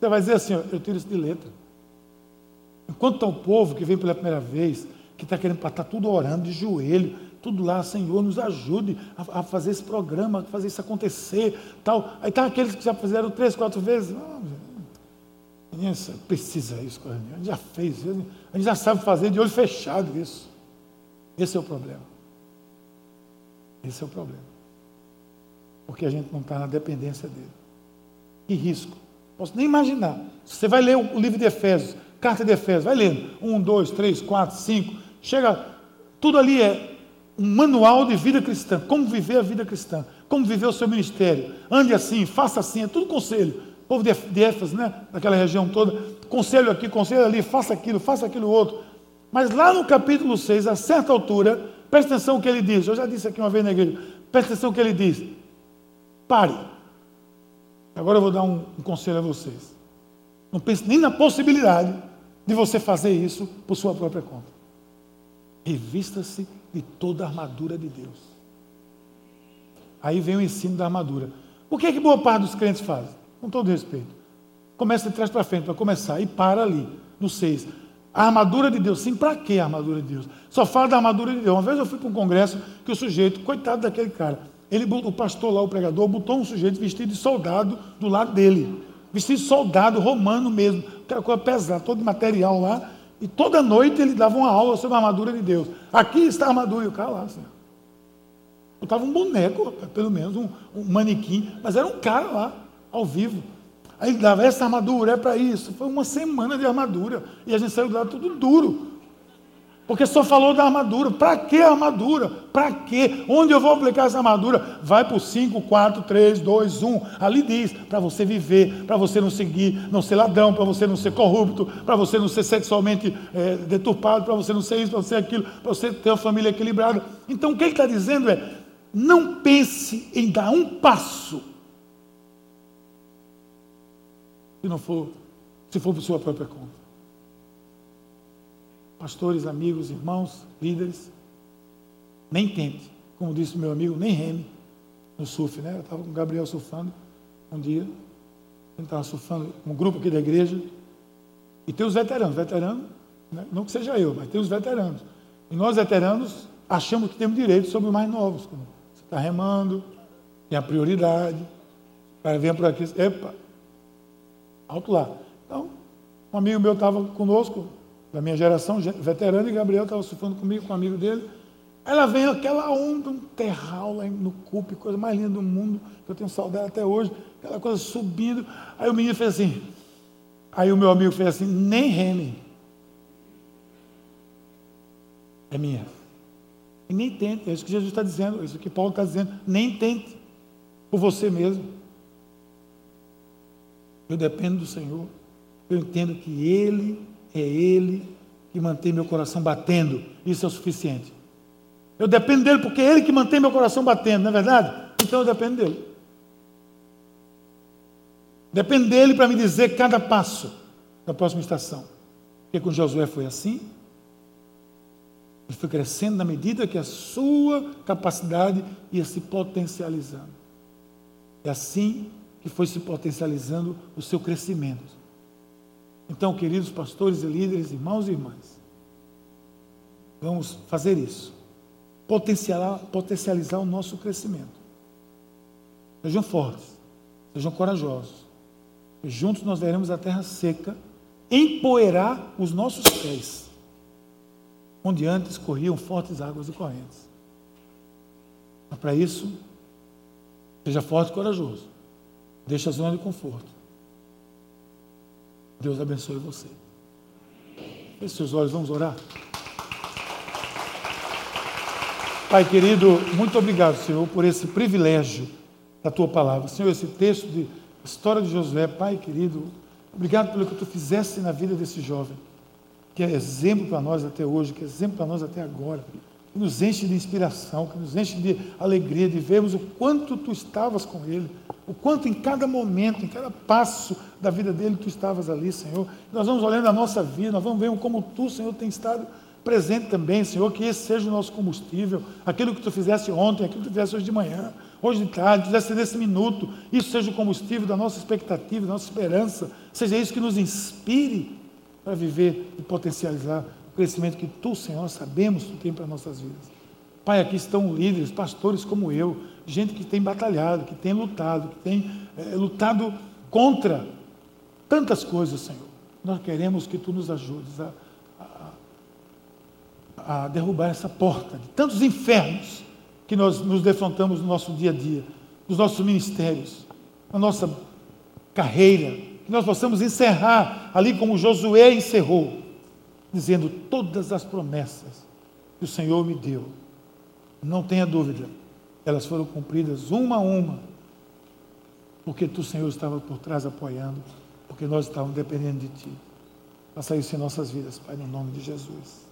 Você vai dizer assim, ó, eu tiro isso de letra. Enquanto está o povo que vem pela primeira vez, que está querendo estar tá tudo orando de joelho, tudo lá, Senhor, nos ajude a, a, fazer esse programa, a fazer isso acontecer, tal. Aí tá aqueles que já fizeram três, quatro vezes. Oh, precisa isso, a gente já fez, a gente já sabe fazer de olho fechado isso. Esse é o problema. Esse é o problema. Porque a gente não está na dependência dele. Que risco. Posso nem imaginar. Você vai ler o livro de Efésios, carta de Efésios, vai lendo. Um, dois, três, quatro, cinco. Chega, tudo ali é um manual de vida cristã. Como viver a vida cristã. Como viver o seu ministério. Ande assim, faça assim, é tudo conselho. O povo de Éfeso, né? Daquela região toda. Conselho aqui, conselho ali, faça aquilo, faça aquilo outro. Mas lá no capítulo 6, a certa altura, Presta atenção no que ele diz. Eu já disse aqui uma vez na igreja. Presta atenção no que ele diz. Pare. Agora eu vou dar um, um conselho a vocês. Não pense nem na possibilidade de você fazer isso por sua própria conta. Revista-se de toda a armadura de Deus. Aí vem o ensino da armadura. O que é que boa parte dos crentes faz? Com todo respeito. Começa de trás para frente, para começar, e para ali, no 6. A armadura de Deus. Sim, para que a armadura de Deus? Só fala da armadura de Deus. Uma vez eu fui para um congresso que o sujeito, coitado daquele cara, ele, o pastor lá, o pregador, botou um sujeito vestido de soldado do lado dele. Vestido de soldado romano mesmo. Aquela coisa pesada, todo material lá. E toda noite ele dava uma aula sobre a armadura de Deus. Aqui está a armadura. E o cara lá, Senhor. Botava um boneco, pelo menos, um, um manequim. Mas era um cara lá, ao vivo. Aí ele dava, essa armadura é para isso. Foi uma semana de armadura. E a gente saiu de lá tudo duro. Porque só falou da armadura. Para que armadura? Para quê? Onde eu vou aplicar essa armadura? Vai para o 5, 4, 3, 2, 1. Ali diz: para você viver, para você não seguir, não ser ladrão, para você não ser corrupto, para você não ser sexualmente é, deturpado, para você não ser isso, para você aquilo, para você ter uma família equilibrada. Então o que ele está dizendo é: não pense em dar um passo se não for, se for por sua própria conta pastores, amigos, irmãos, líderes, nem tente, como disse meu amigo, nem reme no surf, né? Eu estava com o Gabriel surfando um dia, ele estava surfando um grupo aqui da igreja, e tem os veteranos, veteranos, né? não que seja eu, mas tem os veteranos. E nós veteranos achamos que temos direito sobre os mais novos. Como você está remando, tem a prioridade, o cara vem por aqui, epa, alto lá. Então, um amigo meu estava conosco, da minha geração, veterano, e Gabriel estava surfando comigo, com um amigo dele. Ela vem aquela onda, um terral lá no cupe, coisa mais linda do mundo, que eu tenho saudade até hoje, aquela coisa subindo. Aí o menino fez assim, aí o meu amigo fez assim, nem reme. É minha. E nem tente, é isso que Jesus está dizendo, é isso que Paulo está dizendo, nem tente por você mesmo. Eu dependo do Senhor. Eu entendo que Ele é Ele que mantém meu coração batendo. Isso é o suficiente. Eu dependo dele porque é Ele que mantém meu coração batendo, não é verdade? Então eu dependo dele. Dependo dele para me dizer cada passo da próxima estação. Porque com Josué foi assim. Ele foi crescendo na medida que a sua capacidade ia se potencializando. É assim que foi se potencializando o seu crescimento. Então, queridos pastores e líderes, irmãos e irmãs, vamos fazer isso. Potencializar, potencializar o nosso crescimento. Sejam fortes, sejam corajosos. E juntos nós veremos a terra seca empoeirar os nossos pés, onde antes corriam fortes águas e correntes. Mas para isso, seja forte e corajoso. Deixe a zona de conforto. Deus abençoe você. Feche seus olhos, vamos orar. Pai querido, muito obrigado, Senhor, por esse privilégio da tua palavra. Senhor, esse texto de história de Josué, Pai querido, obrigado pelo que tu fizeste na vida desse jovem, que é exemplo para nós até hoje, que é exemplo para nós até agora, que nos enche de inspiração, que nos enche de alegria de vermos o quanto tu estavas com ele o quanto em cada momento, em cada passo da vida dele, tu estavas ali, Senhor. Nós vamos olhando a nossa vida, nós vamos ver como tu, Senhor, tem estado presente também, Senhor, que esse seja o nosso combustível, aquilo que tu fizesse ontem, aquilo que tu fizesse hoje de manhã, hoje de tarde, fizesse nesse minuto, isso seja o combustível da nossa expectativa, da nossa esperança, seja isso que nos inspire para viver e potencializar crescimento que tu, Senhor, sabemos que tu tem para nossas vidas. Pai, aqui estão líderes, pastores como eu, gente que tem batalhado, que tem lutado, que tem é, lutado contra tantas coisas, Senhor. Nós queremos que Tu nos ajudes a, a, a derrubar essa porta de tantos infernos que nós nos defrontamos no nosso dia a dia, nos nossos ministérios, na nossa carreira, que nós possamos encerrar ali como Josué encerrou, dizendo todas as promessas que o Senhor me deu. Não tenha dúvida, elas foram cumpridas uma a uma, porque tu, Senhor, estava por trás apoiando, porque nós estávamos dependendo de ti. Faça isso em nossas vidas, Pai, no nome de Jesus.